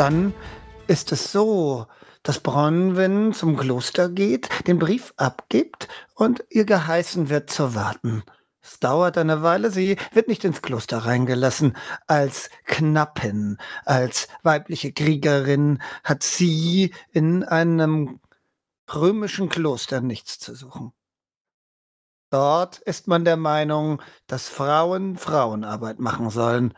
Dann ist es so, dass Bronwyn zum Kloster geht, den Brief abgibt und ihr geheißen wird zu warten. Es dauert eine Weile, sie wird nicht ins Kloster reingelassen. Als Knappin, als weibliche Kriegerin hat sie in einem römischen Kloster nichts zu suchen. Dort ist man der Meinung, dass Frauen Frauenarbeit machen sollen.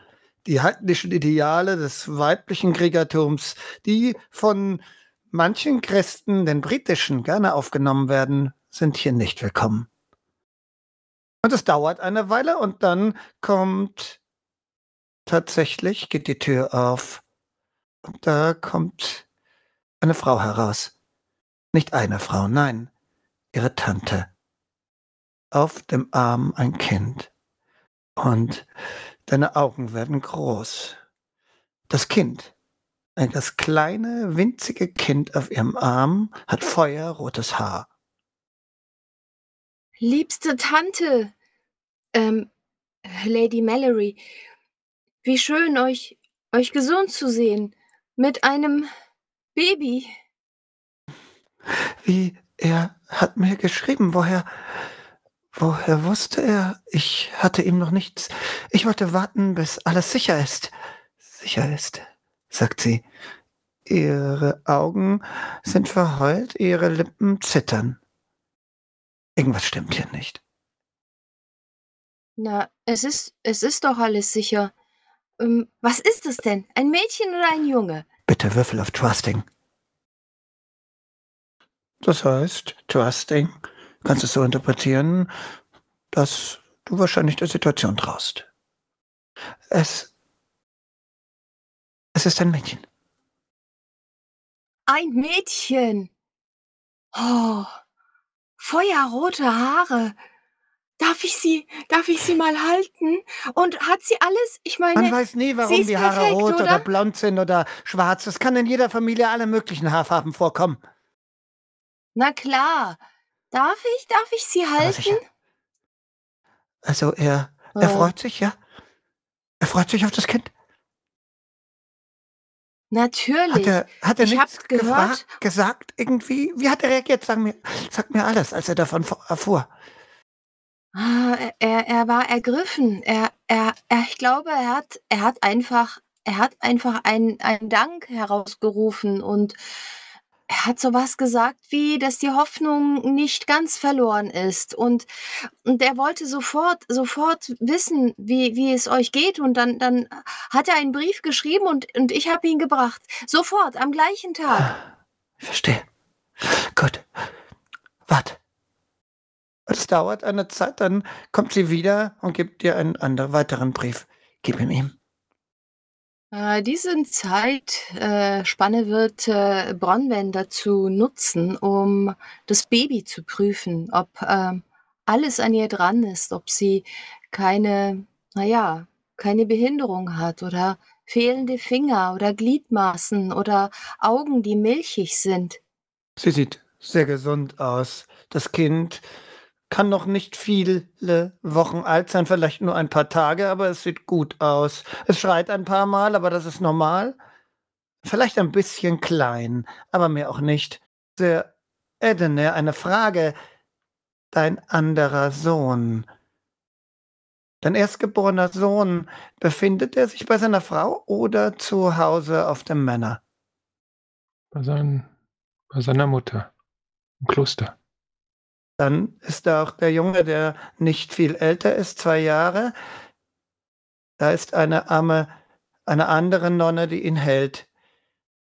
Die heidnischen Ideale des weiblichen Kriegertums, die von manchen Christen, den britischen, gerne aufgenommen werden, sind hier nicht willkommen. Und es dauert eine Weile und dann kommt tatsächlich, geht die Tür auf und da kommt eine Frau heraus. Nicht eine Frau, nein, ihre Tante. Auf dem Arm ein Kind. Und Deine Augen werden groß. Das Kind, das kleine, winzige Kind auf ihrem Arm, hat feuerrotes Haar. Liebste Tante, ähm, Lady Mallory, wie schön, euch, euch gesund zu sehen. Mit einem Baby. Wie, er hat mir geschrieben, woher, Woher wusste er? Ich hatte ihm noch nichts. Ich wollte warten, bis alles sicher ist. Sicher ist, sagt sie. Ihre Augen sind verheult, ihre Lippen zittern. Irgendwas stimmt hier nicht. Na, es ist, es ist doch alles sicher. Ähm, was ist es denn? Ein Mädchen oder ein Junge? Bitte Würfel auf Trusting. Das heißt, Trusting kannst es so interpretieren, dass du wahrscheinlich der Situation traust. Es, es ist ein Mädchen. Ein Mädchen. Oh, feuerrote Haare. Darf ich sie, darf ich sie mal halten? Und hat sie alles? Ich meine, Man weiß nie, warum die Haare perfekt, rot oder? oder blond sind oder schwarz. Es kann in jeder Familie alle möglichen Haarfarben vorkommen. Na klar. Darf ich, darf ich sie Aber halten? Also er, er Oh, freut sich, ja? Er freut sich auf das Kind. Hat natürlich. er, hat er Ich habe nichts gehört, gesagt, irgendwie? Wie hat er reagiert? Sag mir, sag mir alles, als er davon erfuhr. ah, er, er war ergriffen. Er, er, er, ich glaube, er hat, er hat einfach, er hat einfach einen, einen Dank herausgerufen und er hat so was gesagt wie, dass die Hoffnung nicht ganz verloren ist und und er wollte sofort sofort wissen, wie wie es euch geht und dann dann hat er einen Brief geschrieben und und ich habe ihn gebracht. Sofort, am gleichen Tag. Ich verstehe. Gut. Warte. Es dauert eine Zeit, dann kommt sie wieder und gibt dir einen anderen weiteren Brief. Gib ihn ihm. Äh, diese Zeitspanne äh, wird, äh, Bronwyn dazu nutzen, um das Baby zu prüfen, ob, ähm, alles an ihr dran ist, ob sie keine na ja, keine Behinderung hat oder fehlende Finger oder Gliedmaßen oder Augen, die milchig sind. Sie sieht sehr gesund aus. Das Kind kann noch nicht viele Wochen alt sein, vielleicht nur ein paar Tage, aber es sieht gut aus. Es schreit ein paar Mal, aber das ist normal. Vielleicht ein bisschen klein, aber mehr auch nicht. Sehr Edene, eine Frage. Dein anderer Sohn, dein erstgeborener Sohn, befindet er sich bei seiner Frau oder zu Hause auf dem Männer? Bei, sein, bei seiner Mutter im Kloster. Dann ist da auch der Junge, der nicht viel älter ist, zwei Jahre. Da ist eine arme, eine andere Nonne, die ihn hält,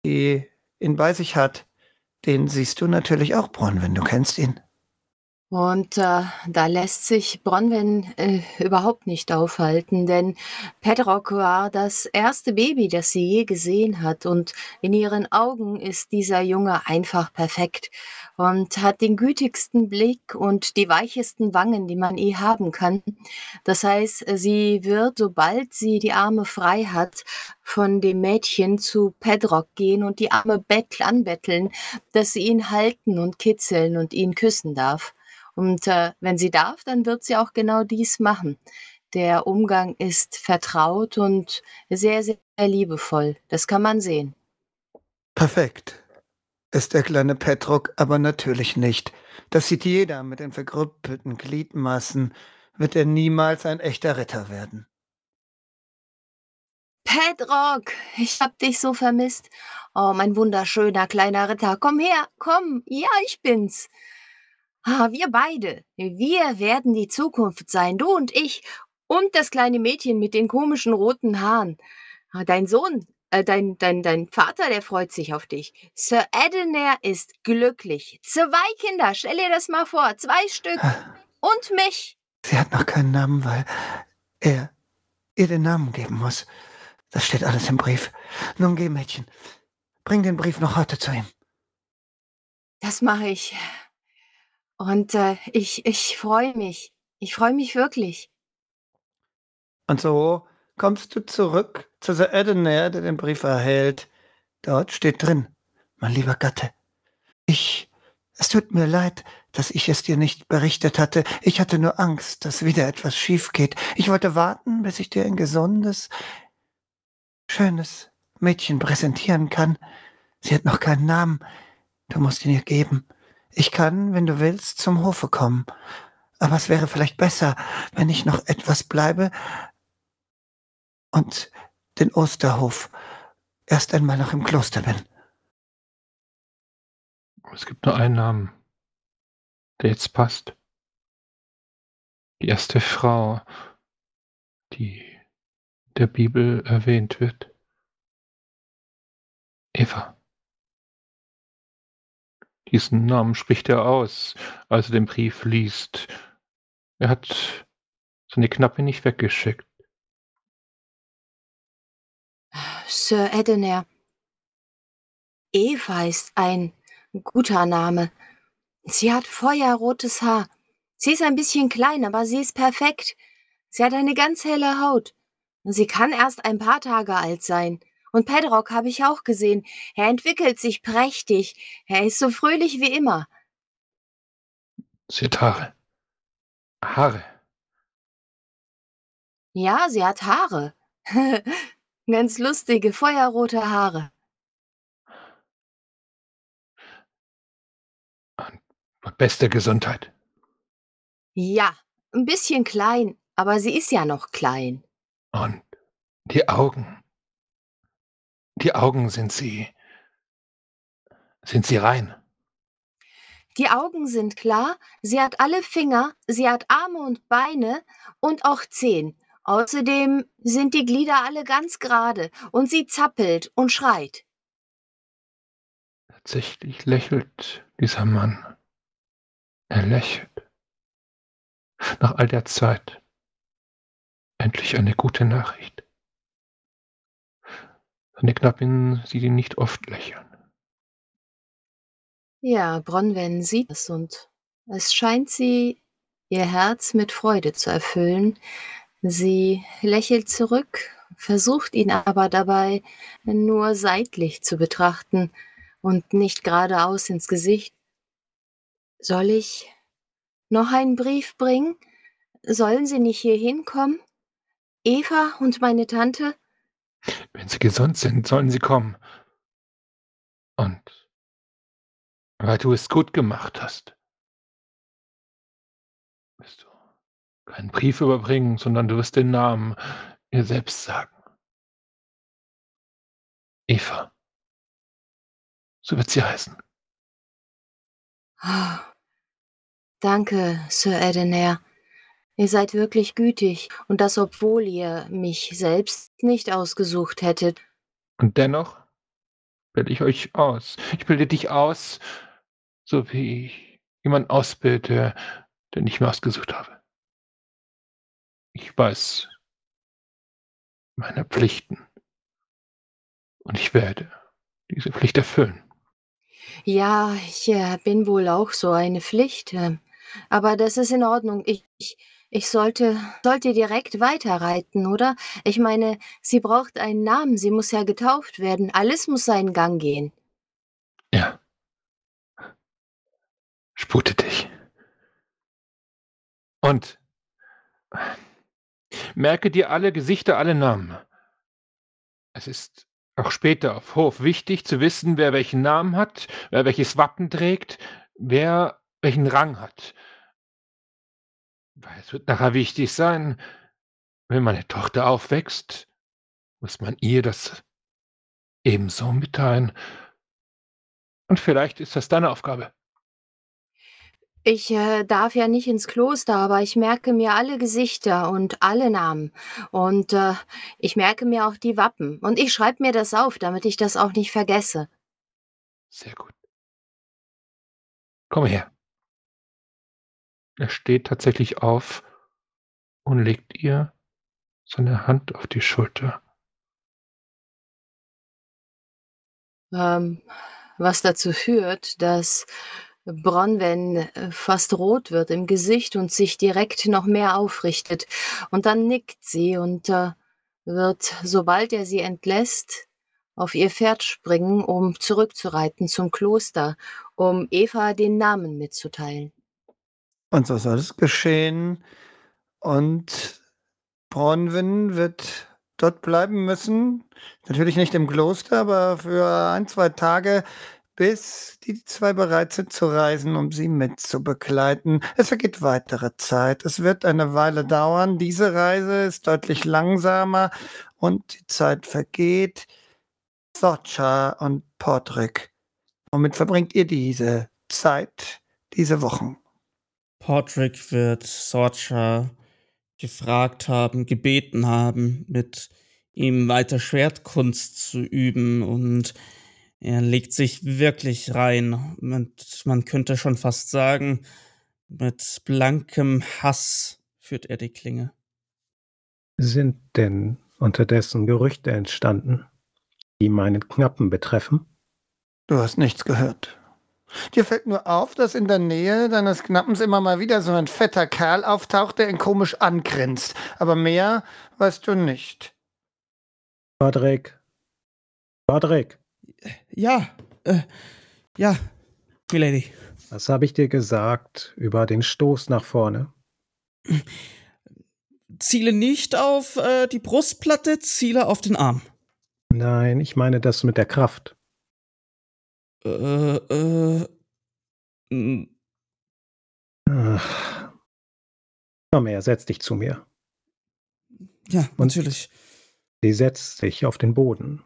die ihn bei sich hat. Den siehst du natürlich auch, Bronwyn, du kennst ihn. Und, äh, da lässt sich Bronwyn, äh, überhaupt nicht aufhalten, denn Pedrock war das erste Baby, das sie je gesehen hat und in ihren Augen ist dieser Junge einfach perfekt und hat den gütigsten Blick und die weichesten Wangen, die man je haben kann. Das heißt, sie wird, sobald sie die Arme frei hat, von dem Mädchen zu Pedrock gehen und die Arme bett anbetteln, dass sie ihn halten und kitzeln und ihn küssen darf. Und, äh, wenn sie darf, dann wird sie auch genau dies machen. Der Umgang ist vertraut und sehr, sehr liebevoll. Das kann man sehen. Perfekt. Ist der kleine Petrok aber natürlich nicht. Das sieht jeder mit den verkrüppelten Gliedmaßen. Wird er niemals ein echter Ritter werden. Pedrock, ich hab dich so vermisst. Oh, mein wunderschöner kleiner Ritter, komm her, komm, ja, ich bin's. Ah, wir beide, wir werden die Zukunft sein, du und ich und das kleine Mädchen mit den komischen roten Haaren. Ah, dein Sohn, äh, dein, dein, dein Vater, der freut sich auf dich. Sir Edener ist glücklich. Zwei Kinder, stell dir das mal vor, zwei Stück. Und mich. Sie hat noch keinen Namen, weil er ihr den Namen geben muss. Das steht alles im Brief. Nun geh, Mädchen. Bring den Brief noch heute zu ihm. Das mache ich. Und äh, ich, ich freue mich. Ich freue mich wirklich. Und so kommst du zurück zu Sir Edener, der den Brief erhält. Dort steht drin, mein lieber Gatte. Ich, es tut mir leid, dass ich es dir nicht berichtet hatte. Ich hatte nur Angst, dass wieder etwas schief geht. Ich wollte warten, bis ich dir ein gesundes, schönes Mädchen präsentieren kann. Sie hat noch keinen Namen. Du musst ihn ihr geben. Ich kann, wenn du willst, zum Hofe kommen. Aber es wäre vielleicht besser, wenn ich noch etwas bleibe und den Osterhof erst einmal noch im Kloster bin. Es gibt nur einen Namen, der jetzt passt. Die erste Frau, die der Bibel erwähnt wird. Eva. Diesen Namen spricht er aus, als er den Brief liest. Er hat seine Knappe nicht weggeschickt. Sir Edener. Eva ist ein guter Name. Sie hat feuerrotes Haar. Sie ist ein bisschen klein, aber sie ist perfekt. Sie hat eine ganz helle Haut. Sie kann erst ein paar Tage alt sein. Und Pedrock habe ich auch gesehen. Er entwickelt sich prächtig. Er ist so fröhlich wie immer. Sie hat Haare. Haare. Ja, sie hat Haare. Ganz lustige, feuerrote Haare. Beste Gesundheit. Ja, ein bisschen klein, aber sie ist ja noch klein. Und die Augen. Die Augen sind sie. Sind sie rein? Die Augen sind klar, sie hat alle Finger, sie hat Arme und Beine und auch Zehen. Außerdem sind die Glieder alle ganz gerade und sie zappelt und schreit. Tatsächlich lächelt dieser Mann. Er lächelt. Nach all der Zeit. Endlich eine gute Nachricht. Seine Knappin sieht ihn nicht oft lächeln. Ja, Bronwen sieht es und es scheint sie ihr Herz mit Freude zu erfüllen. Sie lächelt zurück, versucht ihn aber dabei nur seitlich zu betrachten und nicht geradeaus ins Gesicht. Soll ich noch einen Brief bringen? Sollen Sie nicht hier hinkommen? Eva und meine Tante? Wenn Sie gesund sind, sollen Sie kommen. Und weil du es gut gemacht hast, wirst du keinen Brief überbringen, sondern du wirst den Namen ihr selbst sagen. Eva. So wird sie heißen. Oh, danke, Sir Edener. Ihr seid wirklich gütig, und das obwohl ihr mich selbst nicht ausgesucht hättet. Und dennoch bilde ich euch aus. Ich bilde dich aus, so wie ich jemanden ausbilde, den ich mir ausgesucht habe. Ich weiß meine Pflichten. Und ich werde diese Pflicht erfüllen. Ja, ich äh, bin wohl auch so eine Pflicht. Äh, aber das ist in Ordnung. Ich, ich, ich sollte, sollte direkt weiterreiten, oder? Ich meine, sie braucht einen Namen, sie muss ja getauft werden. Alles muss seinen Gang gehen. Ja. Spute dich. Und merke dir alle Gesichter, alle Namen. Es ist auch später auf Hof wichtig zu wissen, wer welchen Namen hat, wer welches Wappen trägt, wer welchen Rang hat. Weil es wird nachher wichtig sein, wenn meine Tochter aufwächst, muss man ihr das ebenso mitteilen. Und vielleicht ist das deine Aufgabe. Ich, äh, darf ja nicht ins Kloster, aber ich merke mir alle Gesichter und alle Namen. Und, äh, ich merke mir auch die Wappen. Und ich schreibe mir das auf, damit ich das auch nicht vergesse. Sehr gut. Komm her. Er steht tatsächlich auf und legt ihr seine Hand auf die Schulter. Ähm, was dazu führt, dass Bronwen äh, fast rot wird im Gesicht und sich direkt noch mehr aufrichtet. Und dann nickt sie und äh, wird, sobald er sie entlässt, auf ihr Pferd springen, um zurückzureiten zum Kloster, um Eva den Namen mitzuteilen. Und so soll es geschehen. Und Bronwyn wird dort bleiben müssen. Natürlich nicht im Kloster, aber für ein, zwei Tage bis die zwei bereit sind zu reisen, um sie mitzubegleiten. Es vergeht weitere Zeit. Es wird eine Weile dauern. Diese Reise ist deutlich langsamer und die Zeit vergeht. Sorcha und Portrick. Womit verbringt ihr diese Zeit, diese Wochen? Portrick wird Sorcha gefragt haben, gebeten haben, mit ihm weiter Schwertkunst zu üben und er legt sich wirklich rein. Mit, man könnte schon fast sagen, mit blankem Hass führt er die Klinge. Sind denn unterdessen Gerüchte entstanden, die meinen Knappen betreffen? Du hast nichts gehört. Dir fällt nur auf, dass in der Nähe deines Knappens immer mal wieder so ein fetter Kerl auftaucht, der ihn komisch angrinst. Aber mehr weißt du nicht. Patrick. Patrick. Ja, äh, ja, Milady. Was habe ich dir gesagt über den Stoß nach vorne? Ziele nicht auf äh, die Brustplatte, ziele auf den Arm. Nein, ich meine das mit der Kraft. Äh, äh. Ach. Komm her, setz dich zu mir. Ja, natürlich. Sie setzt sich auf den Boden.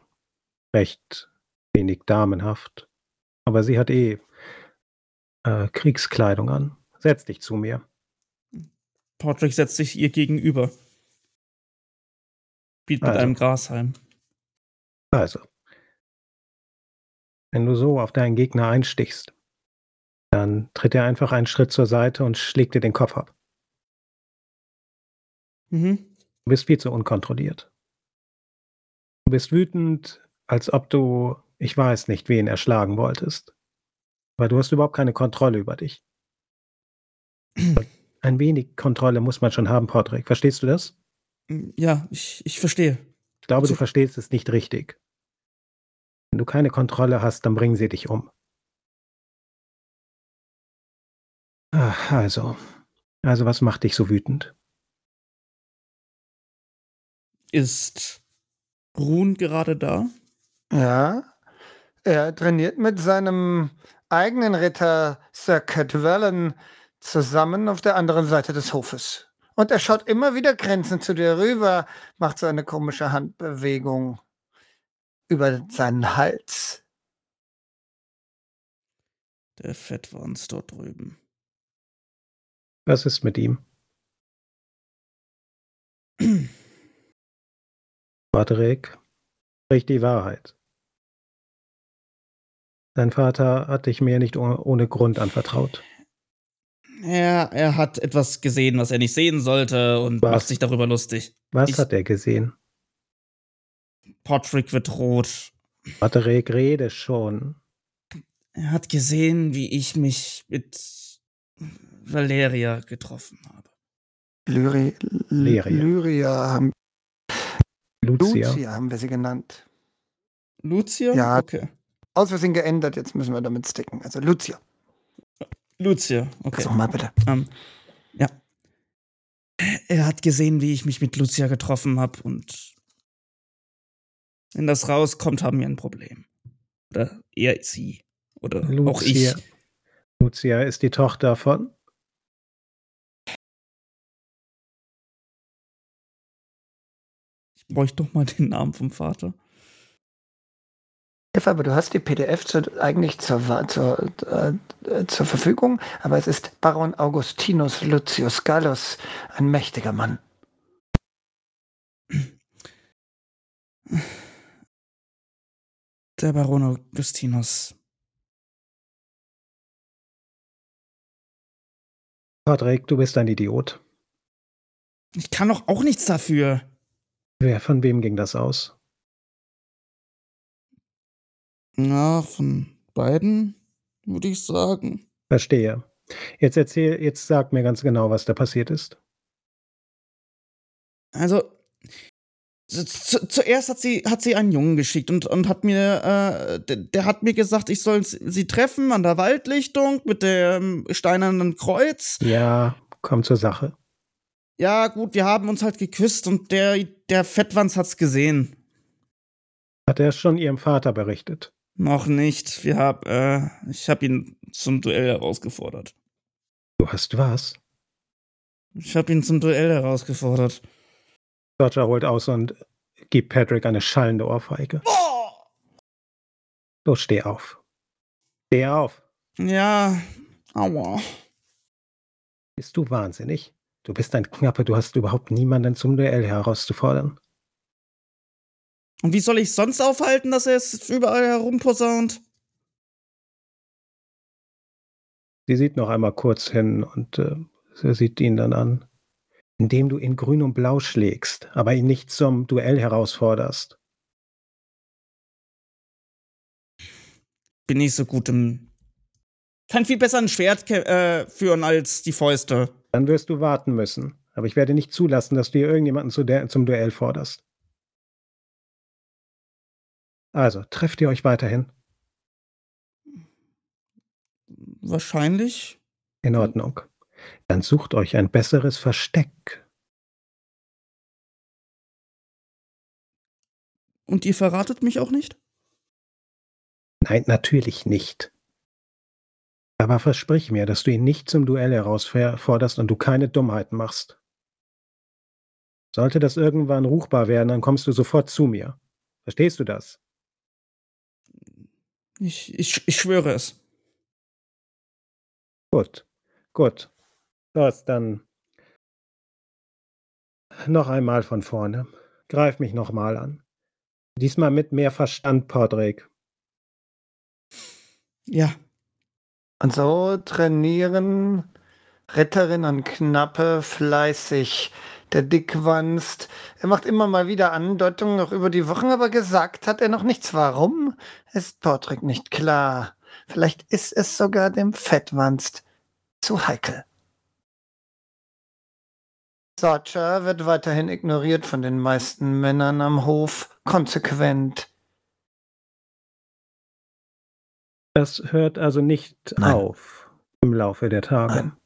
Recht wenig damenhaft. Aber sie hat eh äh, Kriegskleidung an. Setz dich zu mir. Patrick setzt sich ihr gegenüber. Spielt mit Also. einem Grashalm. Also, wenn du so auf deinen Gegner einstichst, dann tritt er einfach einen Schritt zur Seite und schlägt dir den Kopf ab. Mhm. Du bist viel zu unkontrolliert. Du bist wütend, als ob du, ich weiß nicht, wen erschlagen wolltest. Weil du hast überhaupt keine Kontrolle über dich. Ein wenig Kontrolle muss man schon haben, Patrick. Verstehst du das? Ja, ich, ich verstehe. Ich glaube, du So- verstehst es nicht richtig. Wenn du keine Kontrolle hast, dann bringen sie dich um. Ach, also. Also, was macht dich so wütend? Ist Ruhn gerade da? Ja, er trainiert mit seinem eigenen Ritter Sir Cadwallon zusammen auf der anderen Seite des Hofes. Und er schaut immer wieder grenzend zu dir rüber, macht so eine komische Handbewegung über seinen Hals. Der Fettwanz dort drüben. Was ist mit ihm? Patrick, sprich die Wahrheit. Dein Vater hat dich mir nicht oh- ohne Grund anvertraut. Er, er hat etwas gesehen, was er nicht sehen sollte und Was? macht sich darüber lustig. Was Ich- hat er gesehen? Patrick wird rot. Patrick, rede schon. Er hat gesehen, wie ich mich mit Valeria getroffen habe. Lyri, Lyria. Lyria, haben, Lucia. Lucia haben wir sie genannt. Lucia? Ja. Okay. Aus Versehen geändert, jetzt müssen wir damit sticken. Also Lucia, Lucia, okay. sag mal bitte. Ähm, ja. Er hat gesehen, wie ich mich mit Lucia getroffen habe und Wenn das rauskommt, haben wir ein Problem. Oder er, sie. Oder auch ich. Lucia. Lucia ist die Tochter von. Ich bräuchte doch mal den Namen vom Vater. Eva, aber du hast die PDF zu, eigentlich zur, zur, äh, zur Verfügung, aber es ist Baron Augustinus Lucius Gallus, ein mächtiger Mann. Der Baron Augustinus. Patrick, du bist ein Idiot. Ich kann doch auch nichts dafür. Wer, von wem ging das aus? Ja, von beiden, würde ich sagen. Verstehe. Jetzt erzähl, jetzt sag mir ganz genau, was da passiert ist. Also, zu, zu, zuerst hat sie, hat sie einen Jungen geschickt und, und hat mir, äh, der, der hat mir gesagt, ich soll sie treffen an der Waldlichtung mit dem steinernen Kreuz. Ja, komm zur Sache. Ja, gut, wir haben uns halt geküsst und der, der Fettwanz hat's gesehen. Hat er schon ihrem Vater berichtet? Noch nicht. Wir hab, äh, ich hab ihn zum Duell herausgefordert. Du hast was? Ich hab ihn zum Duell herausgefordert. Roger holt aus und gibt Patrick eine schallende Ohrfeige. Boah! Los, steh auf. Steh auf. Ja, aua. Bist du wahnsinnig? Du bist ein Knappe, du hast überhaupt niemanden zum Duell herauszufordern. Und wie soll ich sonst aufhalten, dass er es überall herumposaunt? Sie sieht noch einmal kurz hin und äh, sie sieht ihn dann an. Indem du in Grün und Blau schlägst, aber ihn nicht zum Duell herausforderst. Bin nicht so gut im. Kann viel besser ein Schwert äh, führen als die Fäuste. Dann wirst du warten müssen. Aber ich werde nicht zulassen, dass du hier irgendjemanden zu zum Duell forderst. Also, trefft ihr euch weiterhin? Wahrscheinlich. In Ordnung. Dann sucht euch ein besseres Versteck. Und ihr verratet mich auch nicht? Nein, natürlich nicht. Aber versprich mir, dass du ihn nicht zum Duell herausforderst und du keine Dummheiten machst. Sollte das irgendwann ruchbar werden, dann kommst du sofort zu mir. Verstehst du das? Ich, ich, ich schwöre es. Gut, gut. Los, dann noch einmal von vorne. Greif mich nochmal an. Diesmal mit mehr Verstand, Patrick. Ja. Und so trainieren Ritterin und Knappe fleißig. Der Dickwanst, er macht immer mal wieder Andeutungen noch über die Wochen, aber gesagt hat er noch nichts. Warum? Ist Patrick nicht klar. Vielleicht ist es sogar dem Fettwanst zu heikel. Sorcha wird weiterhin ignoriert von den meisten Männern am Hof, konsequent. Das hört also nicht Nein. auf im Laufe der Tage. Nein.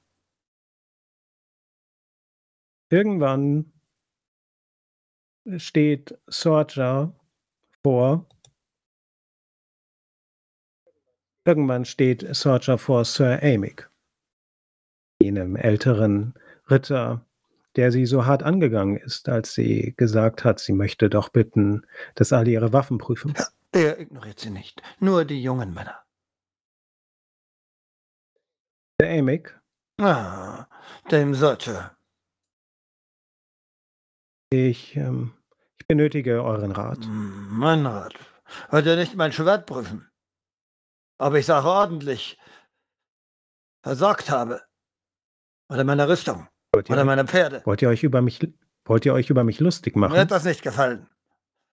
Irgendwann steht Sorja vor. Irgendwann steht Sorja vor Sir Amik, jenem älteren Ritter, der sie so hart angegangen ist, als sie gesagt hat, sie möchte doch bitten, dass alle ihre Waffen prüfen. Er ignoriert sie nicht, nur die jungen Männer. Sir Amik, Ah, dem Sorcha. ich, ähm, ich benötige euren Rat. Hm, Mein Rat. Wollt ihr nicht mein Schwert prüfen? Ob ich Sache ordentlich versorgt habe? Oder meine Rüstung? Wollt ihr, Oder meine Pferde? wollt ihr euch über mich, wollt ihr euch über mich lustig Mir machen? hat das nicht gefallen.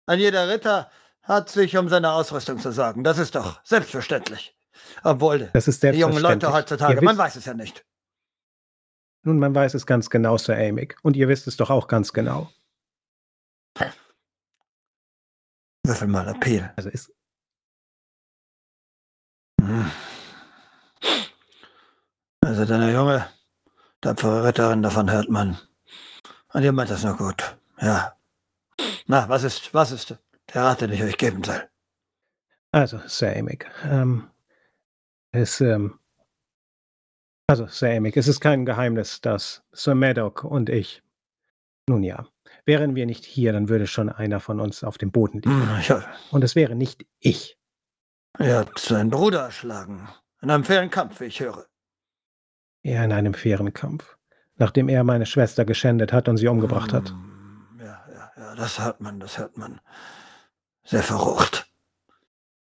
Ein jeder Ritter hat sich um seine Ausrüstung zu sorgen. Das ist doch selbstverständlich. Obwohl, Das ist die jungen selbstverständlich. Leute heutzutage, Ihr man wisst, weiß es ja nicht. nun, man weiß es ganz genau, Sir Amik. Und ihr wisst es doch auch ganz genau. Würfel mal Appeal. Also ist, Hm. Also deine junge, tapfere Ritterin, davon hört man. Und ihr meint das nur gut. Ja. Na, was ist, was ist? Der Rat, den ich euch geben soll. Also, Sir Amick, ähm, es, ähm, also, Sir Amick, es ist kein Geheimnis, dass Sir Maddock und ich, nun ja, wären wir nicht hier, dann würde schon einer von uns auf dem Boden liegen. Hm, ja, Und es wäre nicht ich. ihr habt seinen Bruder erschlagen. In einem fairen Kampf, wie ich höre. Er in einem fairen Kampf. Nachdem er meine Schwester geschändet hat und sie umgebracht hat. Hm, Ja, ja, ja, das hört man, das hört man. Sehr verrucht.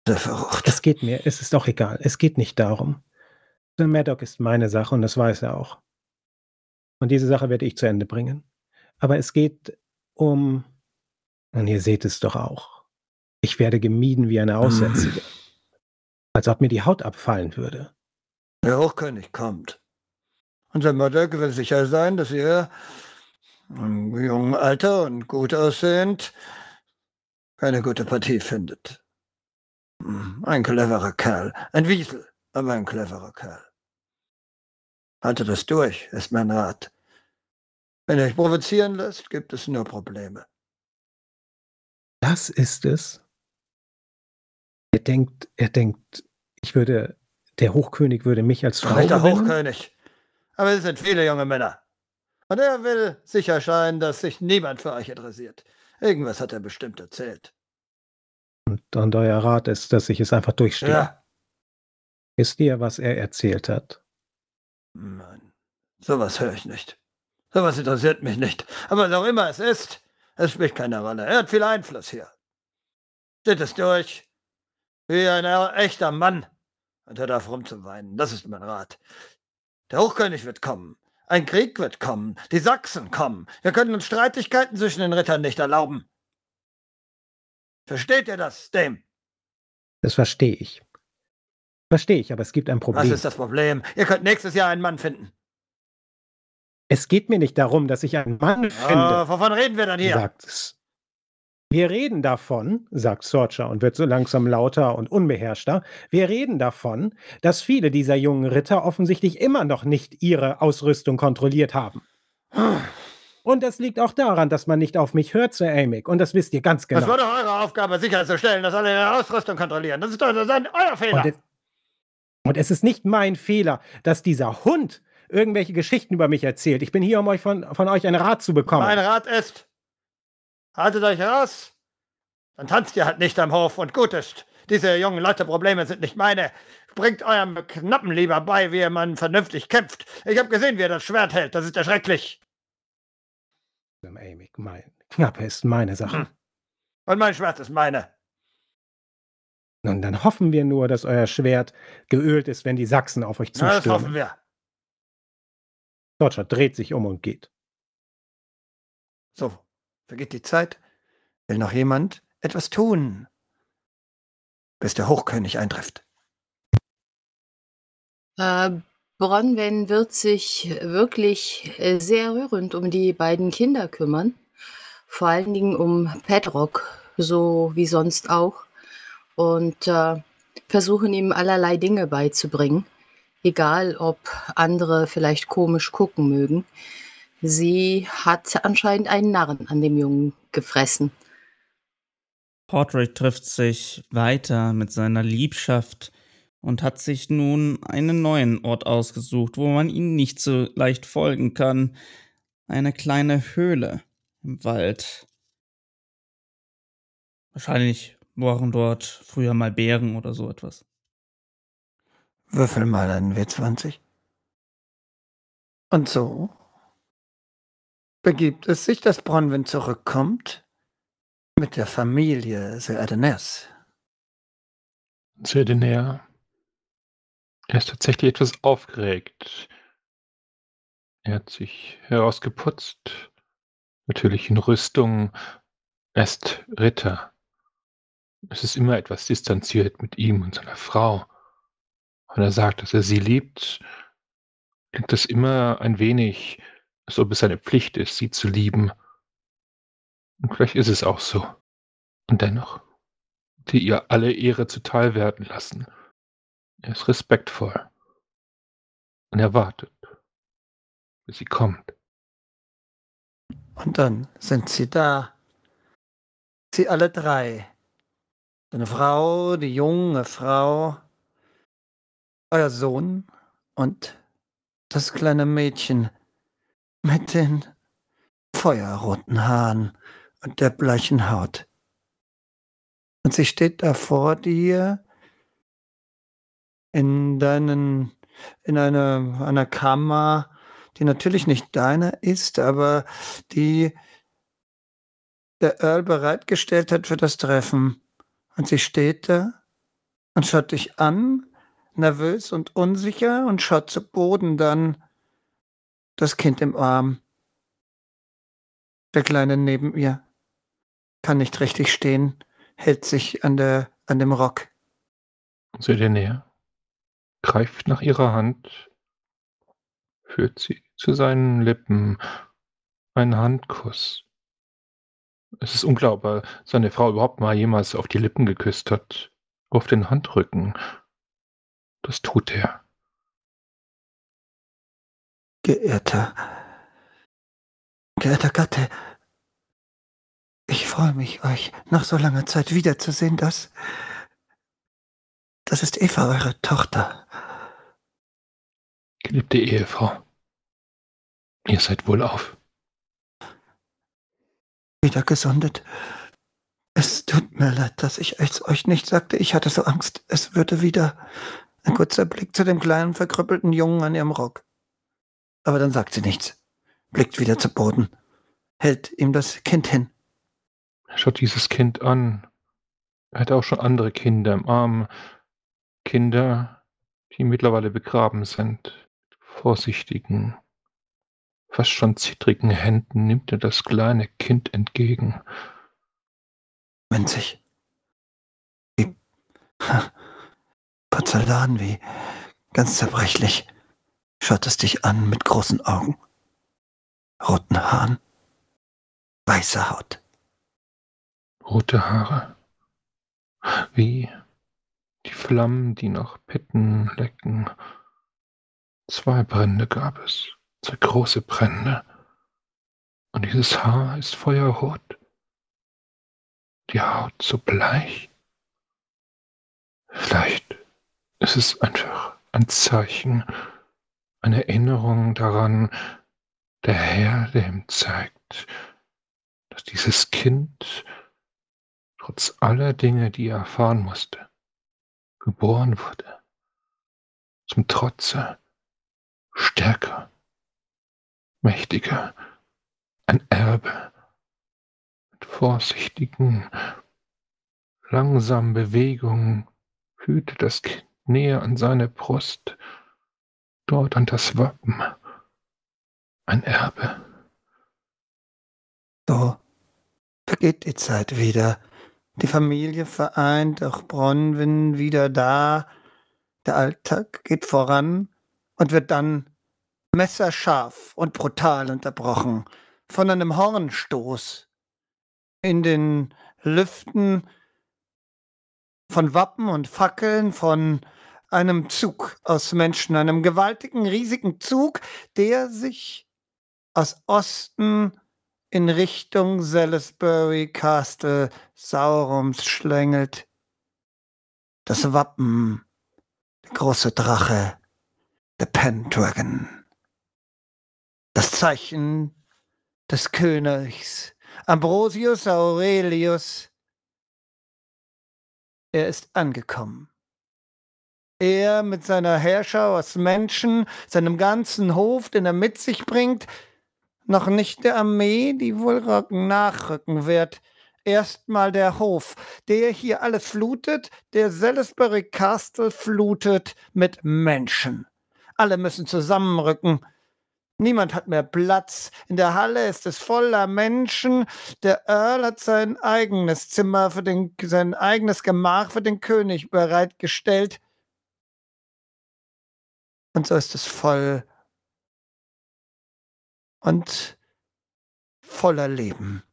Sehr verrucht. Es geht mir, es ist auch egal. Es geht nicht darum. Sir Maddock ist meine Sache und das weiß er auch. Und diese Sache werde ich zu Ende bringen. Aber es geht um, und ihr seht es doch auch, ich werde gemieden wie eine Aussätzige. Als ob mir die Haut abfallen würde. Der Hochkönig kommt. Und sein Maddock will sicher sein, dass ihr im jungen Alter und gut aussehend keine gute Partie findet. Ein cleverer Kerl. Ein Wiesel, aber ein cleverer Kerl. Haltet das durch, ist mein Rat. Wenn ihr euch provozieren lässt, gibt es nur Probleme. Das ist es. Er denkt, er denkt, ich würde, der Hochkönig würde mich als Frau Nicht der? Hochkönig. Aber es sind viele junge Männer. Und er will sicher scheinen, dass sich niemand für euch interessiert. Irgendwas hat er bestimmt erzählt. Und, und euer Rat ist, dass ich es einfach durchstehe. Ja. Wisst ihr, was er erzählt hat? Nein, sowas höre ich nicht. Sowas interessiert mich nicht. Aber was auch immer es ist, es spielt keine Rolle. Er hat viel Einfluss hier. Steht es durch. Wie ein echter Mann. Und hört auf rumzuweinen. Das ist mein Rat. Der Hochkönig wird kommen. Ein Krieg wird kommen. Die Sachsen kommen. Wir können uns Streitigkeiten zwischen den Rittern nicht erlauben. Versteht ihr das, Dame? Das verstehe ich. Verstehe ich, aber es gibt ein Was Problem. ist das Problem? Ihr könnt nächstes Jahr einen Mann finden. Es geht mir nicht darum, dass ich einen Mann finde, Ah, wovon reden wir dann hier? sagt es. Wir reden davon, sagt Sorcha und wird so langsam lauter und unbeherrschter, wir reden davon, dass viele dieser jungen Ritter offensichtlich immer noch nicht ihre Ausrüstung kontrolliert haben. Und das liegt auch daran, dass man nicht auf mich hört, Sir Amick. Und das wisst ihr ganz Das genau. war doch eure Aufgabe, sicherzustellen, dass alle ihre Ausrüstung kontrollieren. Das ist doch das ist euer Fehler. Und es, und es ist nicht mein Fehler, dass dieser Hund irgendwelche Geschichten über mich erzählt. Ich bin hier, um euch von, von euch einen Rat zu bekommen. mein Rat ist, haltet euch raus, dann tanzt ihr halt nicht am Hof und gut ist. Diese jungen Leute Probleme sind nicht meine. Bringt eurem Knappen lieber bei, wie man vernünftig kämpft. Ich habe gesehen, wie er das Schwert hält. Das ist erschrecklich. Amick, mein Knappe ist meine Sache. Hm. Und mein Schwert ist meine. Und dann hoffen wir nur, dass euer Schwert geölt ist, wenn die Sachsen auf euch Na, das hoffen zustürmen. wir. Sorcha dreht sich um und geht. So, vergeht die Zeit. Will noch jemand etwas tun, bis der Hochkönig eintrifft? Äh, Bronwen wird sich wirklich äh, sehr rührend um die beiden Kinder kümmern. Vor allen Dingen um Pedrock, so wie sonst auch. Und äh, versuchen ihm allerlei Dinge beizubringen. Egal, ob andere vielleicht komisch gucken mögen. Sie hat anscheinend einen Narren an dem Jungen gefressen. Portrait trifft sich weiter mit seiner Liebschaft und hat sich nun einen neuen Ort ausgesucht, wo man ihm nicht so leicht folgen kann. Eine kleine Höhle im Wald. Wahrscheinlich waren dort früher mal Bären oder so etwas. Würfel mal einen W20. Und so begibt es sich, dass Bronwyn zurückkommt mit der Familie Sir Adenes. Sir Denair. Er ist tatsächlich etwas aufgeregt. Er hat sich herausgeputzt. Natürlich in Rüstung. Er ist Ritter. Es ist immer etwas distanziert mit ihm und seiner Frau. Wenn er sagt, dass er sie liebt, klingt das immer ein wenig, als ob es seine Pflicht ist, sie zu lieben. Und vielleicht ist es auch so. Und dennoch, die ihr alle Ehre zuteil werden lassen. Er ist respektvoll. Und er wartet, bis sie kommt. Und dann sind sie da. Sie alle drei Deine Frau, die junge Frau, euer Sohn und das kleine Mädchen mit den feuerroten Haaren und der bleichen Haut. Und sie steht da vor dir in deinen in einer einer Kammer, die natürlich nicht deine ist, aber die der Earl bereitgestellt hat für das Treffen. Und sie steht da und schaut dich an, nervös und unsicher und schaut zu Boden dann das Kind im Arm. Der Kleine neben ihr kann nicht richtig stehen, hält sich an der an dem Rock. Seht ihr näher? Greift nach ihrer Hand, führt sie zu seinen Lippen. Ein Handkuss. Es ist unglaubbar, seine Frau überhaupt mal jemals auf die Lippen geküsst hat. Auf den Handrücken. Das tut er. Geehrter, geehrter Gatte, ich freue mich, euch nach so langer Zeit wiederzusehen. Das, das ist Eva, eure Tochter. Geliebte Ehefrau, ihr seid wohlauf. Wieder gesundet. Es tut mir leid, dass ich es euch nicht sagte. Ich hatte so Angst, es würde wieder. Ein kurzer Blick zu dem kleinen, verkrüppelten Jungen an ihrem Rock. Aber dann sagt sie nichts, blickt wieder zu Boden, hält ihm das Kind hin. Schaut dieses Kind an. Er hat auch schon andere Kinder im Arm. Kinder, die mittlerweile begraben sind. Vorsichtigen, fast schon zittrigen Händen nimmt er das kleine Kind entgegen. Winzig. Wie Porzellan, wie ganz zerbrechlich. Schaut es dich an mit großen Augen, roten Haaren, weißer Haut. Rote Haare. Wie die Flammen, die nach Pitten lecken. Zwei Brände gab es, zwei große Brände. Und dieses Haar ist feuerrot. Die Haut so bleich. Vielleicht ist es einfach ein Zeichen, eine Erinnerung daran, der Herr, der ihm zeigt, dass dieses Kind trotz aller Dinge, die er erfahren musste, geboren wurde, zum Trotze, stärker, mächtiger, ein Erbe, mit vorsichtigen, langsamen Bewegungen führte das Kind näher an seine Brust, dort an das Wappen, ein Erbe. So vergeht die Zeit wieder. Die Familie vereint, auch Bronwyn wieder da. Der Alltag geht voran und wird dann messerscharf und brutal unterbrochen von einem Hornstoß in den Lüften von Wappen und Fackeln, von einem Zug aus Menschen, einem gewaltigen, riesigen Zug, der sich aus Osten in Richtung Salisbury Castle Saurums schlängelt. Das Wappen, der große Drache, der Pendragon. Das Zeichen des Königs Ambrosius Aurelius. Er ist angekommen. Er mit seiner Herrscher aus Menschen, seinem ganzen Hof, den er mit sich bringt, noch nicht der Armee, die wohl nachrücken wird. Erstmal der Hof, der hier alles flutet, der Salisbury Castle flutet mit Menschen. Alle müssen zusammenrücken. Niemand hat mehr Platz. In der Halle ist es voller Menschen. Der Earl hat sein eigenes Zimmer für den, sein eigenes Gemach für den König bereitgestellt. Und so ist es voll und voller Leben.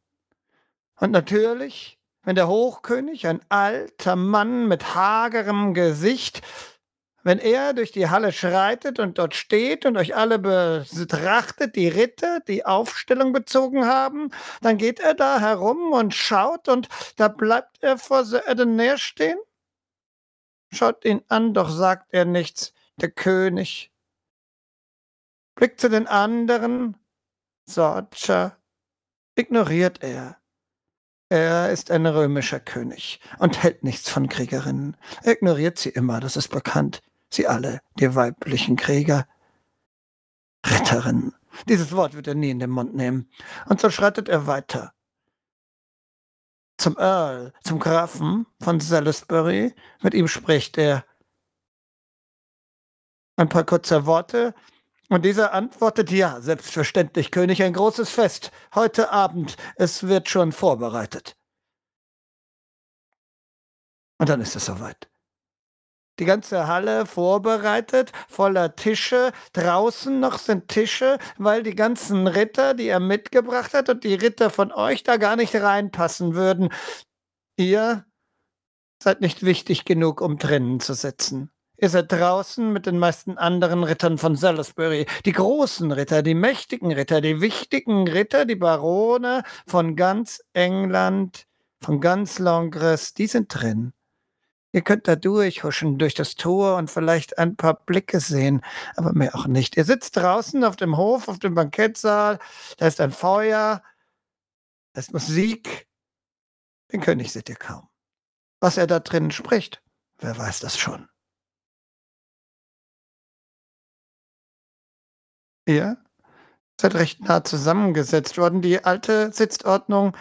Und natürlich, wenn der Hochkönig, ein alter Mann mit hagerem Gesicht, Wenn er durch die Halle schreitet und dort steht und euch alle betrachtet, die Ritter, die Aufstellung bezogen haben, dann geht er da herum und schaut und da bleibt er vor Sir Edenair stehen? Schaut ihn an, doch sagt er nichts, der König. Blickt zu den anderen, Sorcha, ignoriert er. Er ist ein römischer König und hält nichts von Kriegerinnen. Er ignoriert sie immer, das ist bekannt. Sie alle, die weiblichen Krieger. Ritterinnen. Dieses Wort wird er nie in den Mund nehmen. Und so schreitet er weiter. Zum Earl, zum Grafen von Salisbury. Mit ihm spricht er. Ein paar kurze Worte. Und dieser antwortet, ja, selbstverständlich, König, ein großes Fest. Heute Abend. Es wird schon vorbereitet. Und dann ist es soweit die ganze Halle vorbereitet, voller Tische. Draußen noch sind Tische, weil die ganzen Ritter, die er mitgebracht hat und die Ritter von euch da gar nicht reinpassen würden. Ihr seid nicht wichtig genug, um drinnen zu sitzen. Ihr seid draußen mit den meisten anderen Rittern von Salisbury. Die großen Ritter, die mächtigen Ritter, die wichtigen Ritter, die Barone von ganz England, von ganz Longres, die sind drin. Ihr könnt da durchhuschen durch das Tor und vielleicht ein paar Blicke sehen, aber mehr auch nicht. Ihr sitzt draußen auf dem Hof, auf dem Bankettsaal, da ist ein Feuer, da ist Musik. Den König seht ihr kaum. Was er da drinnen spricht, wer weiß das schon. Ihr seid recht nah zusammengesetzt worden. Die alte Sitzordnung,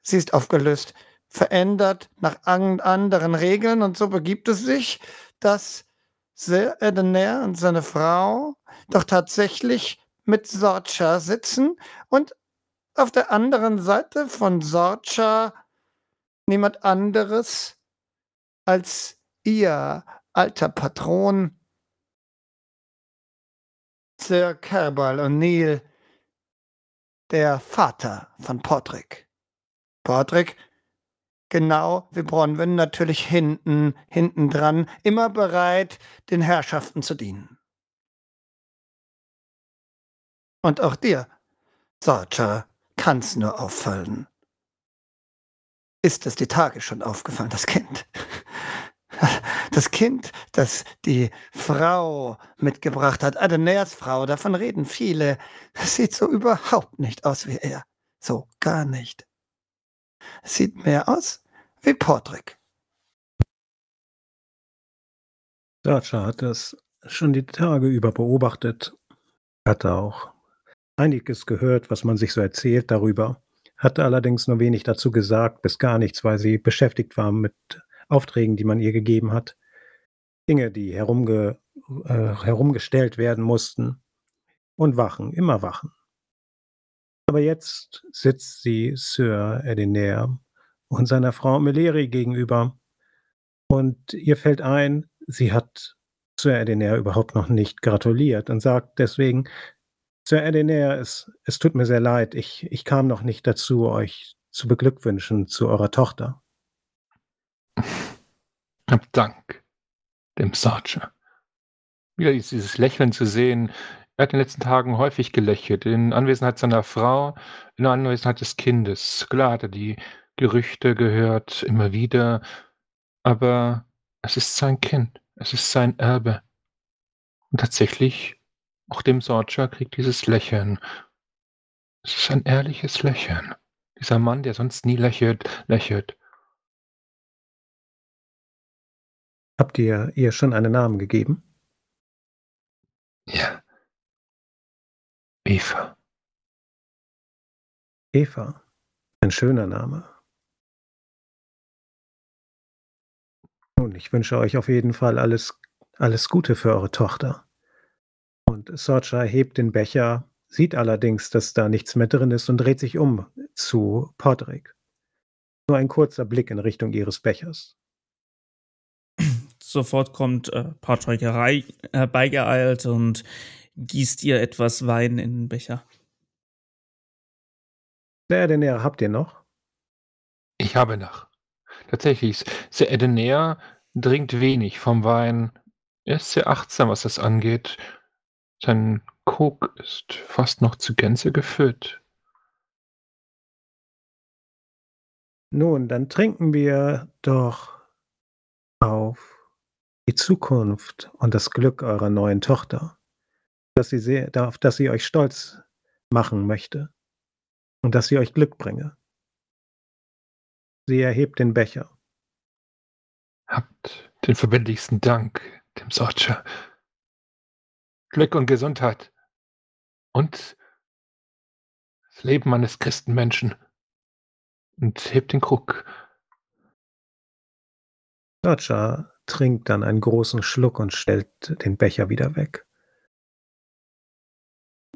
sie ist aufgelöst verändert nach anderen Regeln und so begibt es sich, dass Edener und seine Frau doch tatsächlich mit Sorcha sitzen und auf der anderen Seite von Sorcha niemand anderes als ihr alter Patron Sir Kerbal O'Neill, der Vater von Portrick. Portrick Genau wie Bronwyn natürlich hinten, hinten dran, immer bereit, den Herrschaften zu dienen. Und auch dir, Sorcha, kann's nur auffallen. Ist es die Tage schon aufgefallen, das Kind? Das Kind, das die Frau mitgebracht hat, Adenaers Frau, davon reden viele, das sieht so überhaupt nicht aus wie er. So gar nicht. Sieht mehr aus wie Portrick. Sarcha hat das schon die Tage über beobachtet, hatte auch einiges gehört, was man sich so erzählt darüber, hatte allerdings nur wenig dazu gesagt, bis gar nichts, weil sie beschäftigt war mit Aufträgen, die man ihr gegeben hat. Dinge, die herumge, äh, herumgestellt werden mussten. Und Wachen, immer Wachen. Aber jetzt sitzt sie Sir Edinair und seiner Frau Meleri gegenüber. Und ihr fällt ein, sie hat Sir Edinair überhaupt noch nicht gratuliert und sagt deswegen, Sir Edinair, es, es tut mir sehr leid, ich, ich kam noch nicht dazu, euch zu beglückwünschen zu eurer Tochter. Dank dem Sarge. Wieder dieses Lächeln zu sehen. Er hat in den letzten Tagen häufig gelächelt, in Anwesenheit seiner Frau, in Anwesenheit des Kindes. Klar hat er die Gerüchte gehört, immer wieder, aber es ist sein Kind, es ist sein Erbe. Und tatsächlich, auch dem Sorcha kriegt dieses Lächeln. Es ist ein ehrliches Lächeln. Dieser Mann, der sonst nie lächelt, lächelt. Habt ihr ihr schon einen Namen gegeben? Ja. Eva. Eva. Ein schöner Name. Nun, ich wünsche euch auf jeden Fall alles, alles Gute für eure Tochter. Und Sorcha hebt den Becher, sieht allerdings, dass da nichts mehr drin ist und dreht sich um zu Podrick. Nur ein kurzer Blick in Richtung ihres Bechers. Sofort kommt äh, Patrick herbeigeeilt und gießt ihr etwas Wein in den Becher. Denn habt ihr noch? Ich habe noch. Tatsächlich, Sir Edenair trinkt wenig vom Wein Er ist sehr achtsam, was das angeht. Sein Krug ist fast noch zur Gänze gefüllt. Nun, dann trinken wir doch auf die Zukunft und das Glück eurer neuen Tochter, dass sie sehr, auf dass sie euch stolz machen möchte und dass sie euch Glück bringe. Sie erhebt den Becher. Habt den verbindlichsten Dank, dem Sorcher. Glück und Gesundheit und das Leben eines Christenmenschen und hebt den Krug. Sorcher trinkt dann einen großen Schluck und stellt den Becher wieder weg.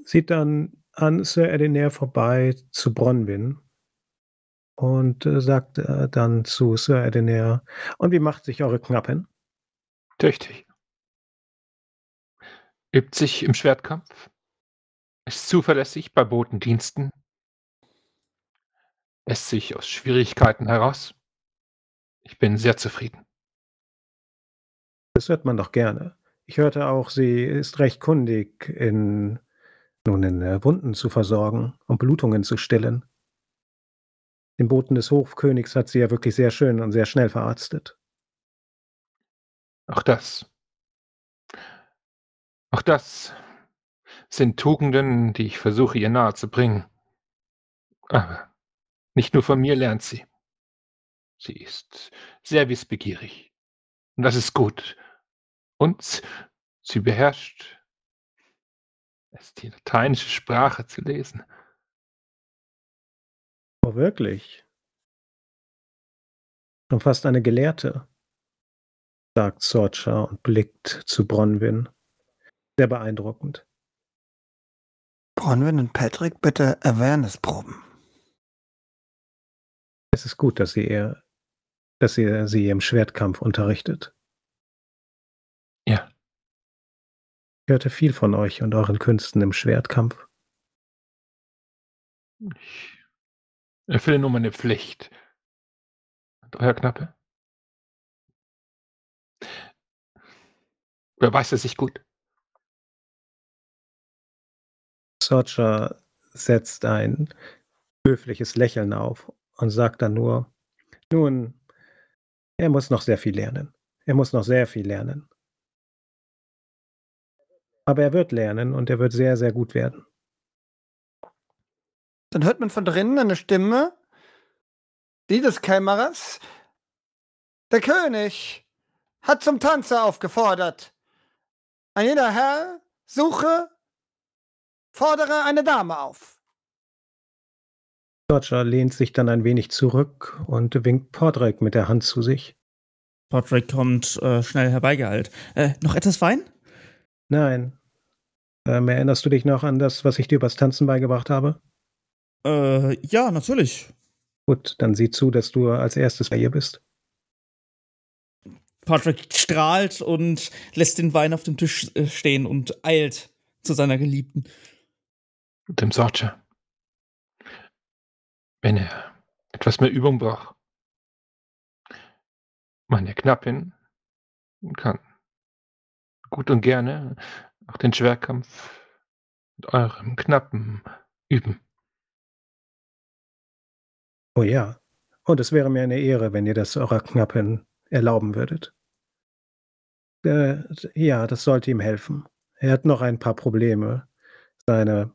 Sieht dann an Sir Edinair vorbei zu Bronwyn und äh, sagt äh, dann zu Sir Edinair, und wie macht sich eure Knappin? Tüchtig. Übt sich im Schwertkampf, ist zuverlässig bei Botendiensten, lässt sich aus Schwierigkeiten heraus. Ich bin sehr zufrieden. Das hört man doch gerne. Ich hörte auch, sie ist recht kundig in, nun in äh, Wunden zu versorgen und Blutungen zu stillen. Den Boten des Hofkönigs hat sie ja wirklich sehr schön und sehr schnell verarztet. Auch das. Auch das sind Tugenden, die ich versuche ihr nahezubringen. Aber nicht nur von mir lernt sie. Sie ist sehr wissbegierig. Und das ist gut. Und sie beherrscht es, die lateinische Sprache zu lesen. Oh, wirklich? Schon fast eine Gelehrte, sagt Sorcha und blickt zu Bronwyn. Sehr beeindruckend. Bronwyn und Patrick, bitte Awareness-Proben. Es ist gut, dass sie ihr, dass ihr sie im Schwertkampf unterrichtet. Ja. Ich hörte viel von euch und euren Künsten im Schwertkampf. Ich erfülle nur meine Pflicht. Und euer Knappe? Beweist er sich gut? Sorcha setzt ein höfliches Lächeln auf und sagt dann nur, nun, er muss noch sehr viel lernen. Er muss noch sehr viel lernen. Aber er wird lernen und er wird sehr, sehr gut werden. Dann hört man von drinnen eine Stimme, die des Kämmerers. Der König hat zum Tanze aufgefordert. Ein jeder Herr suche, fordere eine Dame auf. Dodger lehnt sich dann ein wenig zurück und winkt Podrick mit der Hand zu sich. Podrick kommt äh, schnell herbeigeeilt. Äh, noch etwas Wein? Nein. Ähm, erinnerst du dich noch an das, was ich dir übers Tanzen beigebracht habe? Äh, ja, natürlich. Gut, dann sieh zu, dass du als erstes bei ihr bist. Patrick strahlt und lässt den Wein auf dem Tisch äh, stehen und eilt zu seiner Geliebten. Dem Sorge. Wenn er etwas mehr Übung braucht. Meine Knappin kann gut und gerne auch den Schwerkampf mit eurem Knappen üben. Oh ja. Und es wäre mir eine Ehre, wenn ihr das eurer Knappin erlauben würdet. Äh, ja, das sollte ihm helfen. Er hat noch ein paar Probleme. Seine,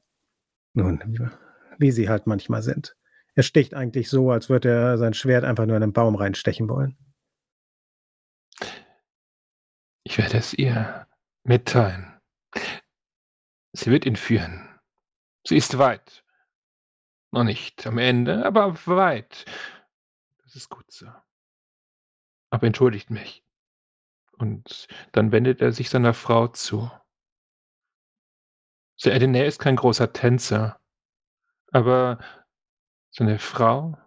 nun, wie sie halt manchmal sind. Er sticht eigentlich so, als würde er sein Schwert einfach nur in einen Baum reinstechen wollen. Ich werde es ihr mitteilen. Sie wird ihn führen. Sie ist weit. Noch nicht am Ende, aber weit. Das ist gut so. Aber entschuldigt mich. Und dann wendet er sich seiner Frau zu. Sir Edenair ist kein großer Tänzer, aber seine Frau?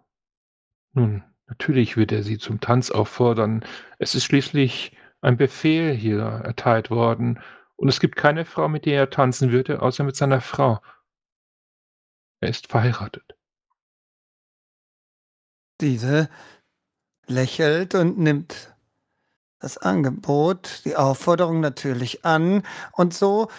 Nun, natürlich wird er sie zum Tanz auffordern. Es ist schließlich ein Befehl hier erteilt worden, und es gibt keine Frau, mit der er tanzen würde, außer mit seiner Frau. Er ist verheiratet. Diese lächelt und nimmt das Angebot, die Aufforderung natürlich an und so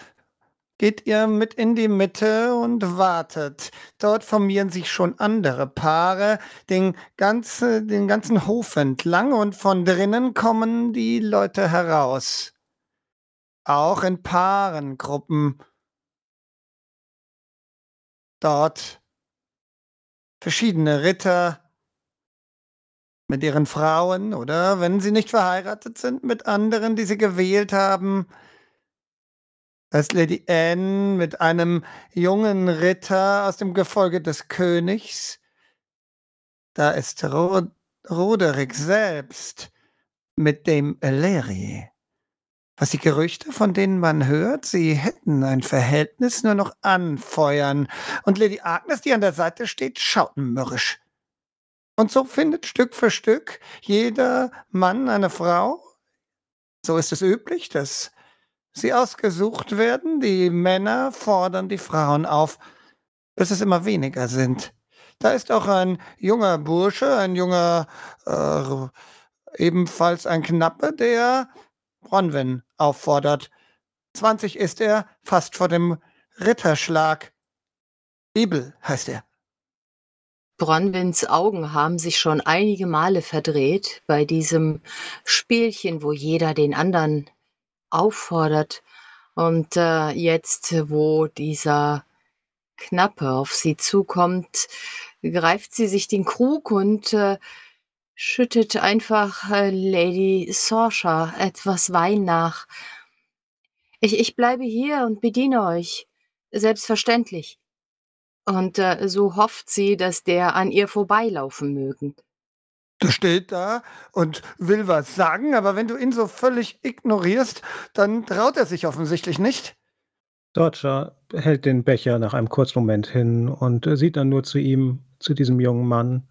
geht ihr mit in die Mitte und wartet. Dort formieren sich schon andere Paare den, ganze, den ganzen Hof entlang und von drinnen kommen die Leute heraus. Auch in Paarengruppen. Dort verschiedene Ritter mit ihren Frauen oder, wenn sie nicht verheiratet sind, mit anderen, die sie gewählt haben. Ist Lady Anne mit einem jungen Ritter aus dem Gefolge des Königs. Da ist Rod Roderick selbst mit dem Eleri. Was die Gerüchte, von denen man hört, sie hätten ein Verhältnis, nur noch anfeuern. Und Lady Agnes, die an der Seite steht, schaut mürrisch. Und so findet Stück für Stück jeder Mann eine Frau. So ist es üblich, dass sie ausgesucht werden. Die Männer fordern die Frauen auf, bis es immer weniger sind. Da ist auch ein junger Bursche, ein junger, äh, ebenfalls ein Knappe, der Bronwyn auffordert. 20 ist er, fast vor dem Ritterschlag. Bibel heißt er. Bronwyns Augen haben sich schon einige Male verdreht bei diesem Spielchen, wo jeder den anderen auffordert. Und äh, jetzt, wo dieser Knappe auf sie zukommt, greift sie sich den Krug und äh, schüttet einfach äh, Lady Sorsha etwas Wein nach. Ich, ich bleibe hier und bediene euch. Selbstverständlich. Und äh, so hofft sie, dass der an ihr vorbeilaufen mögen. Der steht da und will was sagen, aber wenn du ihn so völlig ignorierst, dann traut er sich offensichtlich nicht. Dodger hält den Becher nach einem kurzen Moment hin und äh, sieht dann nur zu ihm, zu diesem jungen Mann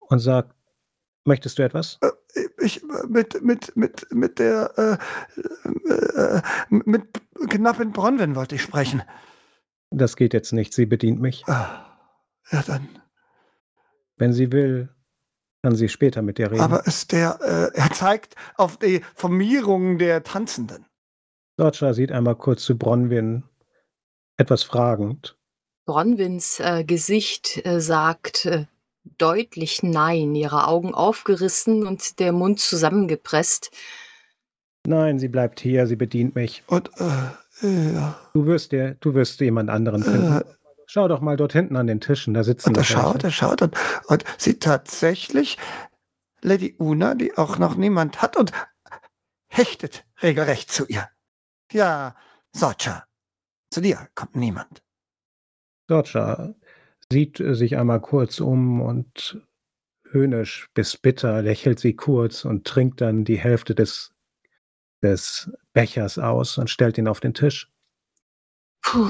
und sagt, möchtest du etwas? Äh, ich mit, mit, mit, mit der äh, äh, mit Knappin Bronwyn wollte ich sprechen. Das geht jetzt nicht, sie bedient mich. Ah, ja, dann. Wenn sie will, kann sie später mit dir reden. Aber ist der, äh, er zeigt auf die Formierung der Tanzenden. Dodger sieht einmal kurz zu Bronwyn, etwas fragend. Bronwyns äh, Gesicht äh, sagt äh, deutlich Nein, ihre Augen aufgerissen und der Mund zusammengepresst. Nein, sie bleibt hier, sie bedient mich. Und, äh, ja. Du wirst dir, du wirst jemand anderen finden. Schau doch mal dort hinten an den Tischen, da sitzen und er noch schaut, er schaut und, und sieht tatsächlich Lady Una, die auch noch niemand hat und hechtet regelrecht zu ihr. Ja, Socha, zu dir kommt niemand. Dodger sieht äh, sich einmal kurz um und höhnisch bis bitter lächelt sie kurz und trinkt dann die Hälfte des, des Bechers aus und stellt ihn auf den Tisch. Puh.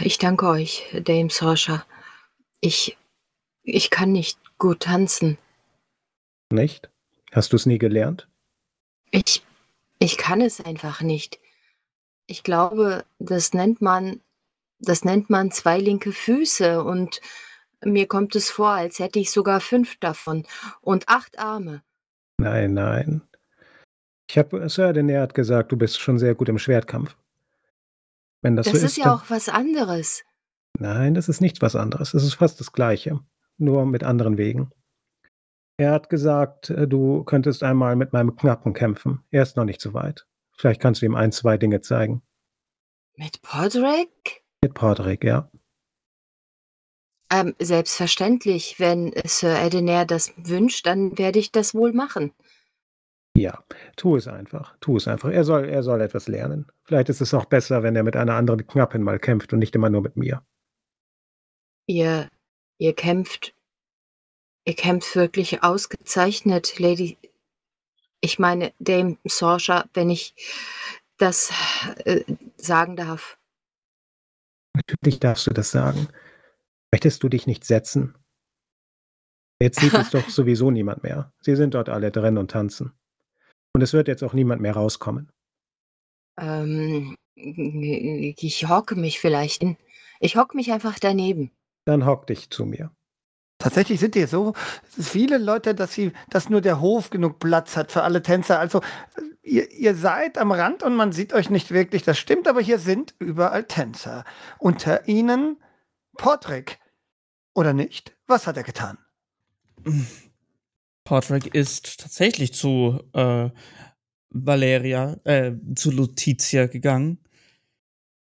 Ich danke euch, Dame Sorsha. Ich, ich kann nicht gut tanzen. Nicht? Hast du es nie gelernt? Ich, ich kann es einfach nicht. Ich glaube, das nennt man, das nennt man zwei linke Füße und mir kommt es vor, als hätte ich sogar fünf davon und acht Arme. Nein, nein. Ich habe, Sir Denair hat gesagt, du bist schon sehr gut im Schwertkampf. Wenn das, Das so ist ist, ja auch was anderes. nein, das ist nicht was anderes. Es ist fast das Gleiche, nur mit anderen Wegen. Er hat gesagt, äh, du könntest einmal mit meinem Knappen kämpfen. Er ist noch nicht so weit. Vielleicht kannst du ihm ein, zwei Dinge zeigen. Mit Podrick? Mit Podrick, ja. Ähm, selbstverständlich, wenn Sir Edenair das wünscht, dann werde ich das wohl machen. Ja, tu es einfach. Tu es einfach. Er soll, er soll etwas lernen. Vielleicht ist es auch besser, wenn er mit einer anderen Knappin mal kämpft und nicht immer nur mit mir. Ihr, ihr kämpft, ihr kämpft wirklich ausgezeichnet, Lady. Ich meine, Dame Sorsha, wenn ich das äh, sagen darf. Natürlich darfst du das sagen. Möchtest du dich nicht setzen? Jetzt sieht es doch sowieso niemand mehr. Sie sind dort alle drin und tanzen. Und es wird jetzt auch niemand mehr rauskommen. Ähm, ich hocke mich vielleicht hin. Ich hocke mich einfach daneben. Dann hock dich zu mir. Tatsächlich sind hier so viele Leute, dass sie dass nur der Hof genug Platz hat für alle Tänzer. Also, ihr ihr seid am Rand und man sieht euch nicht wirklich, das stimmt, aber hier sind überall Tänzer. Unter ihnen Portrick. Oder nicht? Was hat er getan? Portrick ist tatsächlich zu äh, Valeria, äh, zu Lutetia gegangen.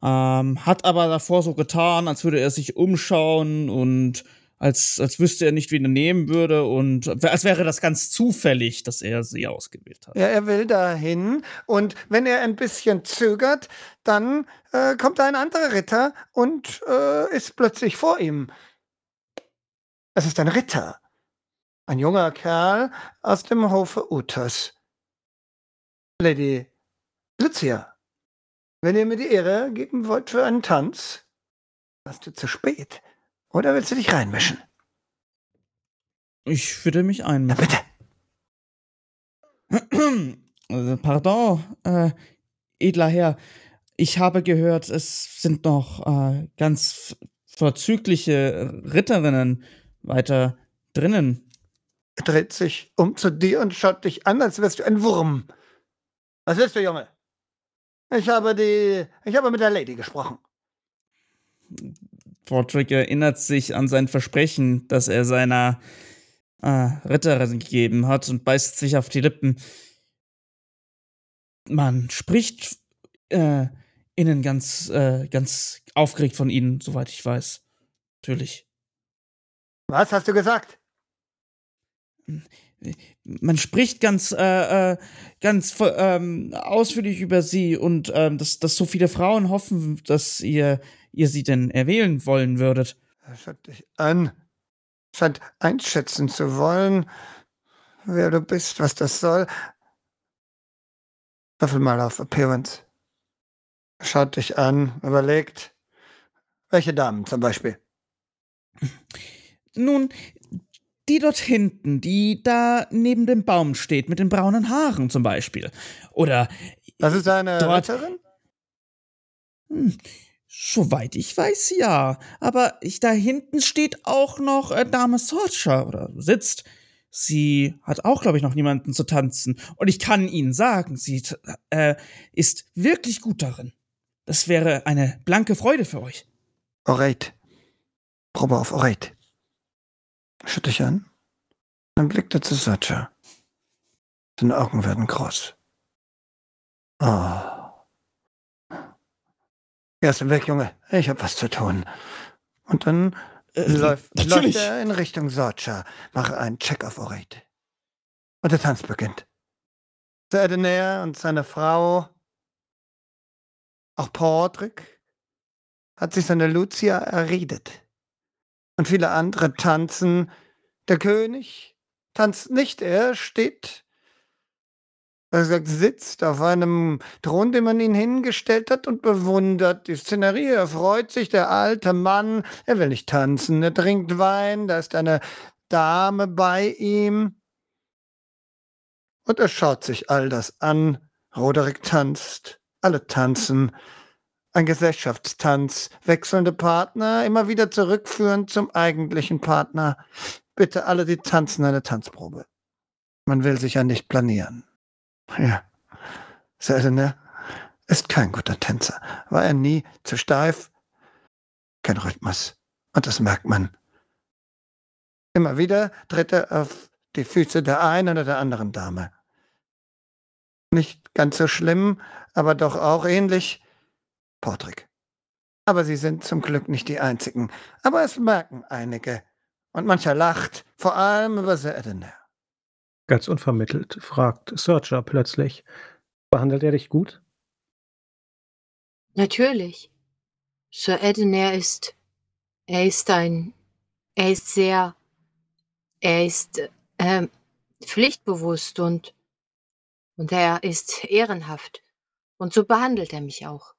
Ähm, hat aber davor so getan, als würde er sich umschauen und als, als wüsste er nicht, wen er nehmen würde und als wäre das ganz zufällig, dass er sie ausgewählt hat. Ja, er will dahin und wenn er ein bisschen zögert, dann äh, kommt ein anderer Ritter und äh, ist plötzlich vor ihm. Es ist ein Ritter, ein junger Kerl aus dem Hofe Uthas. Lady Lucia, wenn ihr mir die Ehre geben wollt für einen Tanz, warst du zu spät. Oder willst du dich reinmischen? Ich würde mich Ja, einmischen. bitte. Äh, Pardon, äh, edler Herr. Ich habe gehört, es sind noch äh, ganz vorzügliche Ritterinnen weiter drinnen. Er dreht sich um zu dir und schaut dich an, als wärst du ein Wurm. Was willst du, Junge? Ich habe die. Ich habe mit der Lady gesprochen. Portrick erinnert sich an sein Versprechen, das er seiner äh, Ritterin gegeben hat und beißt sich auf die Lippen. Man spricht äh, innen ganz, äh, ganz aufgeregt von ihnen, soweit ich weiß. Natürlich. Was hast du gesagt? Man spricht ganz, äh, äh, ganz ähm, ausführlich über sie und ähm, dass, dass so viele Frauen hoffen, dass ihr, ihr sie denn erwählen wollen würdet. Schaut dich an. Scheint einschätzen zu wollen, wer du bist, was das soll. Würfel mal auf Appearance. Schaut dich an, überlegt. Welche Damen zum Beispiel? Nun, die dort hinten, die da neben dem Baum steht, mit den braunen Haaren zum Beispiel. Oder, Das ist eine Dort- hm, soweit ich weiß, ja. Aber ich, da hinten steht auch noch äh, Dame Sorcha oder sitzt. Sie hat auch, glaube ich, noch niemanden zu tanzen. Und ich kann Ihnen sagen, sie äh, ist wirklich gut darin. Das wäre eine blanke Freude für euch. Orate. Probe auf Orate. Schaut dich an. Dann blickt er zu Sacha. Seine Augen werden groß. Oh. Geh aus dem Weg, Junge. Ich hab was zu tun. Und dann Äh, läuft, läuft er in Richtung Sorcha. Mache einen Check auf Orate. Und der Tanz beginnt. Sir Edenair und seine Frau, auch Portrick, hat sich seine Lucia erredet. Und viele andere tanzen. Der König tanzt nicht, er steht, er sagt, sitzt auf einem Thron, den man ihn hingestellt hat und bewundert die Szenerie. Er freut sich, der alte Mann, er will nicht tanzen, er trinkt Wein, da ist eine Dame bei ihm. Und er schaut sich all das an. Roderick tanzt, alle tanzen. Ein Gesellschaftstanz, wechselnde Partner, immer wieder zurückführen zum eigentlichen Partner. Bitte alle, die tanzen, eine Tanzprobe. Man will sich ja nicht planieren. Ja, Seltener ist kein guter Tänzer. War er nie zu steif? Kein Rhythmus. Und das merkt man. Immer wieder tritt er auf die Füße der einen oder der anderen Dame. Nicht ganz so schlimm, aber doch auch ähnlich. Portrick. Aber sie sind zum Glück nicht die einzigen. Aber es merken einige. Und mancher lacht, vor allem über Sir Edener. Ganz unvermittelt fragt Searcher plötzlich: Behandelt er dich gut? Natürlich. Sir Edener ist. Er ist ein. Er ist sehr. Er ist ähm, pflichtbewusst und. Und er ist ehrenhaft. Und so behandelt er mich auch.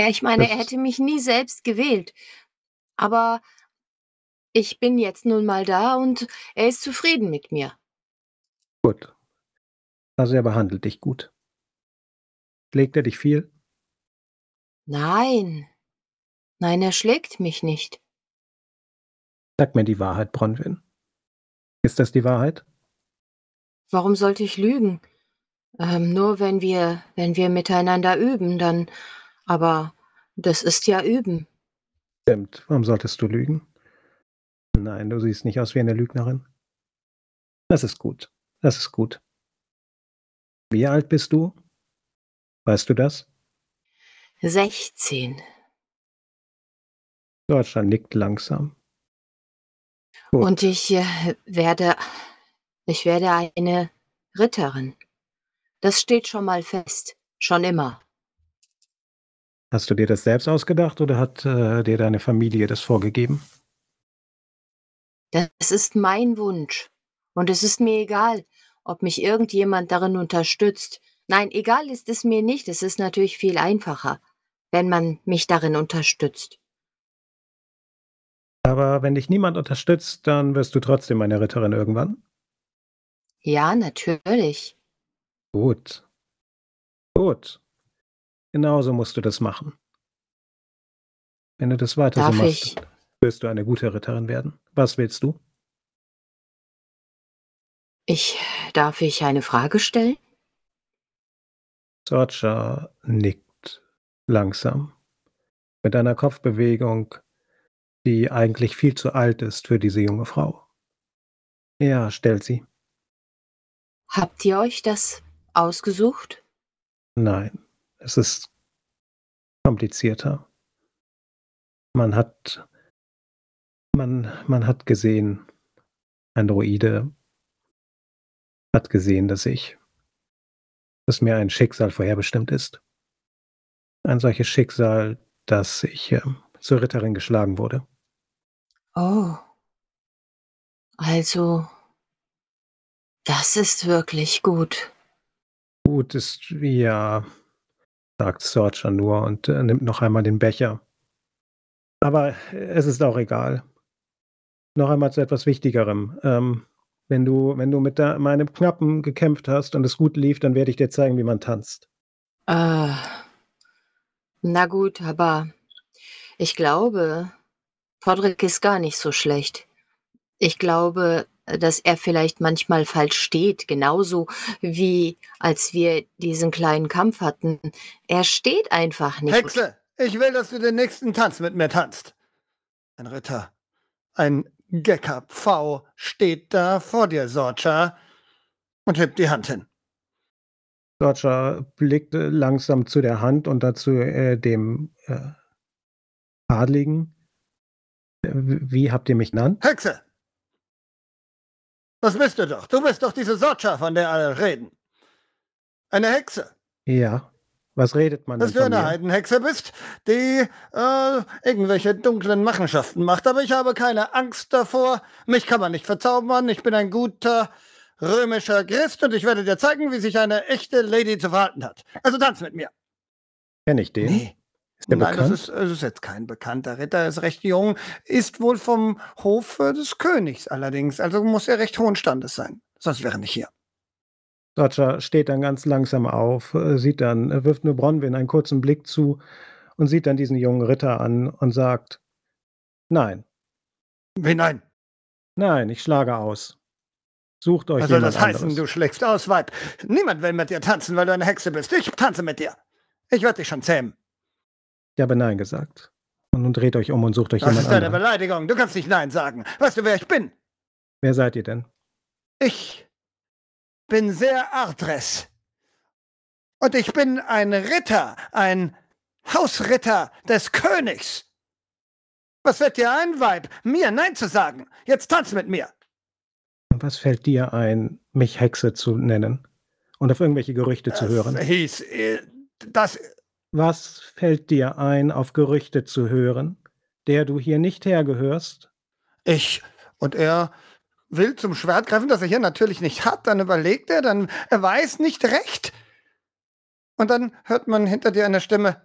Er, ich meine, Das- er hätte mich nie selbst gewählt. Aber ich bin jetzt nun mal da und er ist zufrieden mit mir. Gut. Also er behandelt dich gut. Legt er dich viel? Nein. Nein, er schlägt mich nicht. Sag mir die Wahrheit, Bronwyn. Ist das die Wahrheit? Warum sollte ich lügen? Ähm, nur wenn wir, wenn wir miteinander üben, dann. Aber das ist ja üben. Stimmt. Warum solltest du lügen? Nein, du siehst nicht aus wie eine Lügnerin. Das ist gut. Das ist gut. Wie alt bist du? Weißt du das? 16. Deutschland nickt langsam. Gut. Und ich äh, werde, ich werde eine Ritterin. Das steht schon mal fest. Schon immer. Hast du dir das selbst ausgedacht oder hat äh, dir deine Familie das vorgegeben? Das ist mein Wunsch. Und es ist mir egal, ob mich irgendjemand darin unterstützt. Nein, egal ist es mir nicht. Es ist natürlich viel einfacher, wenn man mich darin unterstützt. Aber wenn dich niemand unterstützt, dann wirst du trotzdem eine Ritterin irgendwann? Ja, natürlich. Gut. Gut. Genauso musst du das machen. Wenn du das weiter Darf so machst, ich? wirst du eine gute Ritterin werden. Was willst du? Ich darf ich eine Frage stellen? Sorcha nickt langsam mit einer Kopfbewegung, die eigentlich viel zu alt ist für diese junge Frau. Ja, stellt sie. Habt ihr euch das ausgesucht? Nein, es ist komplizierter. Man hat man man hat gesehen, ein Droide hat gesehen, dass ich dass mir ein Schicksal vorherbestimmt ist. Ein solches Schicksal, dass ich, ähm, zur Ritterin geschlagen wurde. Oh. Also das ist wirklich gut. Gut ist ja, sagt Sorcha nur und, äh, nimmt noch einmal den Becher. Aber es ist auch egal. Noch einmal zu etwas Wichtigerem. Ähm, wenn du wenn du mit der meinem Knappen gekämpft hast und es gut lief, dann werde ich dir zeigen, wie man tanzt. Äh. Na gut, aber ich glaube, Podrick ist gar nicht so schlecht. Ich glaube, dass er vielleicht manchmal falsch steht, genauso wie als wir diesen kleinen Kampf hatten. Er steht einfach nicht. Hexe, ich will, dass du den nächsten Tanz mit mir tanzt. Ein Ritter, ein Gecker Pfau steht da vor dir, Sorcha, und hebt die Hand hin. Sorcha blickt langsam zu der Hand und dazu äh, dem äh, Adligen. Äh, wie habt ihr mich genannt? Hexe! Was bist du doch? Du bist doch diese Sorcha, von der alle reden. Eine Hexe. Ja. Was redet man Dass du eine? Heidenhexe bist, die äh, irgendwelche dunklen Machenschaften macht. Aber ich habe keine Angst davor. Mich kann man nicht verzaubern. Ich bin ein guter römischer Christ und ich werde dir zeigen, wie sich eine echte Lady zu verhalten hat. Also tanz mit mir. Kenne ich den? Nee. Ist der Nein, das bekannt? ist, das ist jetzt kein bekannter Ritter, er ist recht jung, ist wohl vom Hof äh, des Königs allerdings, also muss er recht hohen Standes sein. Sonst wäre er nicht hier. Sorcha steht dann ganz langsam auf, äh, sieht dann, wirft nur Bronwyn einen kurzen Blick zu und sieht dann diesen jungen Ritter an und sagt: „Nein, Wie nein? nein, ich schlage aus. Sucht euch Was soll das heißen, anderes.“ du schlägst aus, Weib? Niemand will mit dir tanzen, weil du eine Hexe bist. Ich tanze mit dir. Ich werde dich schon zähmen. Ich habe nein gesagt. Und nun dreht euch um und sucht euch Das jemand ist eine anderen. Beleidigung. Du kannst nicht nein sagen. Weißt du, wer ich bin? Wer seid ihr denn? Ich bin sehr Ardres. Und ich bin ein Ritter, ein Hausritter des Königs. Was fällt dir ein, Weib, mir Nein zu sagen? Jetzt tanz mit mir. Und was fällt dir ein, mich Hexe zu nennen und auf irgendwelche Gerüchte zu hören? Das hieß, äh, das, Was fällt dir ein, auf Gerüchte zu hören, der du hier nicht hergehörst? ich und er will zum Schwert greifen, das er hier natürlich nicht hat. Dann überlegt er, dann er weiß nicht recht. Und dann hört man hinter dir eine Stimme.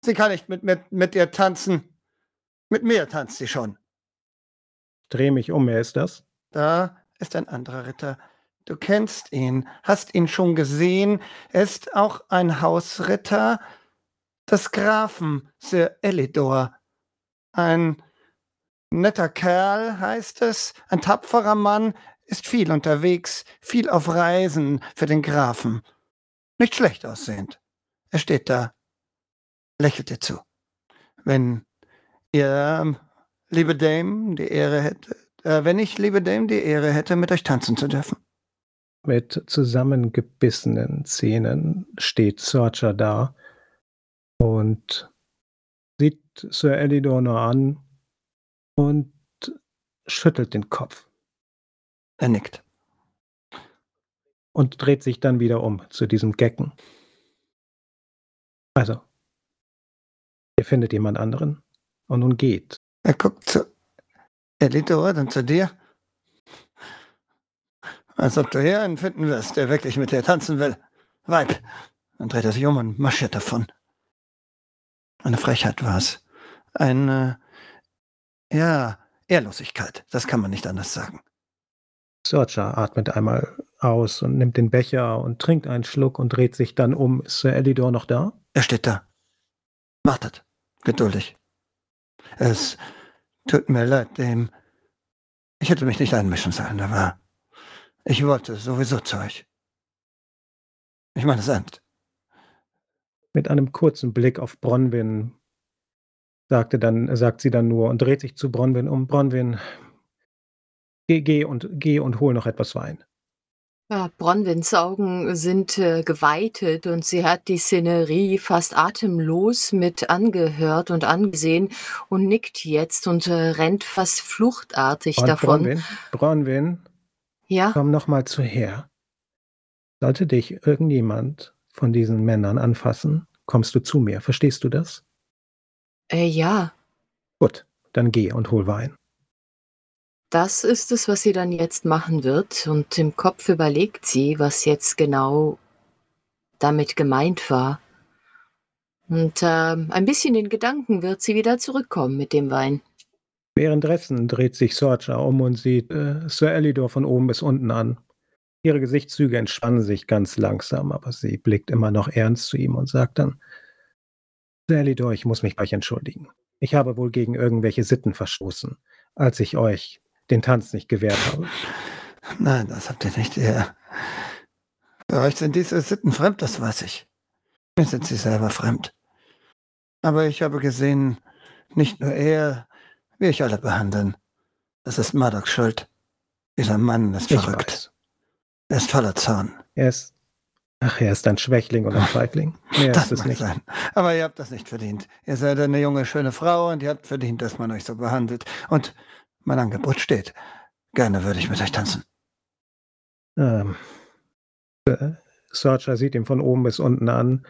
Sie kann nicht mit, mit, mit dir tanzen. Mit mir tanzt sie schon. Dreh mich um, wer ist das? Da ist ein anderer Ritter. Du kennst ihn, hast ihn schon gesehen. Er ist auch ein Hausritter des Grafen Sir Elidor. Ein Netter Kerl heißt es, ein tapferer Mann, ist viel unterwegs, viel auf Reisen für den Grafen. Nicht schlecht aussehend. Er steht da, lächelt dir zu. Wenn ihr, liebe Dame, die Ehre hätte, äh, wenn ich, liebe Dame, die Ehre hätte, mit euch tanzen zu dürfen. Mit zusammengebissenen Zähnen steht Searcher da und sieht Sir Elidor nur an und schüttelt den Kopf. Er nickt. Und dreht sich dann wieder um zu diesem Gecken. Also, ihr findet jemand anderen und nun geht. Er guckt zu Elidor, dann zu dir. Als ob du hier einen finden wirst, der wirklich mit dir tanzen will. Weib. Dann dreht er sich um und marschiert davon. Eine Frechheit war's. Eine, ja, Ehrlosigkeit. Das kann man nicht anders sagen. Searcher atmet einmal aus und nimmt den Becher und trinkt einen Schluck und dreht sich dann um. Ist Sir Elidor noch da? Er steht da. Wartet. Geduldig. Es tut mir leid, dem. Ich hätte mich nicht einmischen sollen, aber ich wollte sowieso zu euch. Ich meine es ernst. Mit einem kurzen Blick auf Bronwyn sagte dann, sagt sie dann nur und dreht sich zu Bronwyn um. Bronwyn, geh, geh und geh und hol noch etwas Wein. Ja, Bronwyns Augen sind äh, geweitet und sie hat die Szenerie fast atemlos mit angehört und angesehen und nickt jetzt und äh, rennt fast fluchtartig Und davon. Bronwyn, Bronwyn, Ja, komm noch mal zu her. Sollte dich irgendjemand von diesen Männern anfassen, kommst du zu mir. Verstehst du das? äh, ja, Gut, dann geh und hol Wein. das ist es, was sie dann jetzt machen wird. Und im Kopf überlegt sie, was jetzt genau damit gemeint war. Und ähm, ein bisschen in Gedanken wird sie wieder zurückkommen mit dem Wein. Währenddessen dreht sich Sorcha um und sieht äh, Sir Elidor von oben bis unten an. Ihre Gesichtszüge entspannen sich ganz langsam, aber sie blickt immer noch ernst zu ihm und sagt dann, Sir Elidor, ich muss mich bei euch entschuldigen. Ich habe wohl gegen irgendwelche Sitten verstoßen, als ich euch den Tanz nicht gewährt habe. Nein, das habt ihr nicht. Ihr, für euch sind diese Sitten fremd, das weiß ich. Mir sind sie selber fremd. Aber ich habe gesehen, nicht nur er, wie ich alle behandeln. Das ist Murdochs Schuld. Dieser Mann ist Ich verrückt. weiß. Er ist voller Zorn. Er ist, ach, er ist ein Schwächling und ein Feigling. Mehr Das ist es nicht. sein. Aber ihr habt das nicht verdient. Ihr seid eine junge, schöne Frau und ihr habt verdient, dass man euch so behandelt. Und mein Angebot steht. Gerne würde ich mit euch tanzen. Ähm, äh, Searcher sieht ihn von oben bis unten an,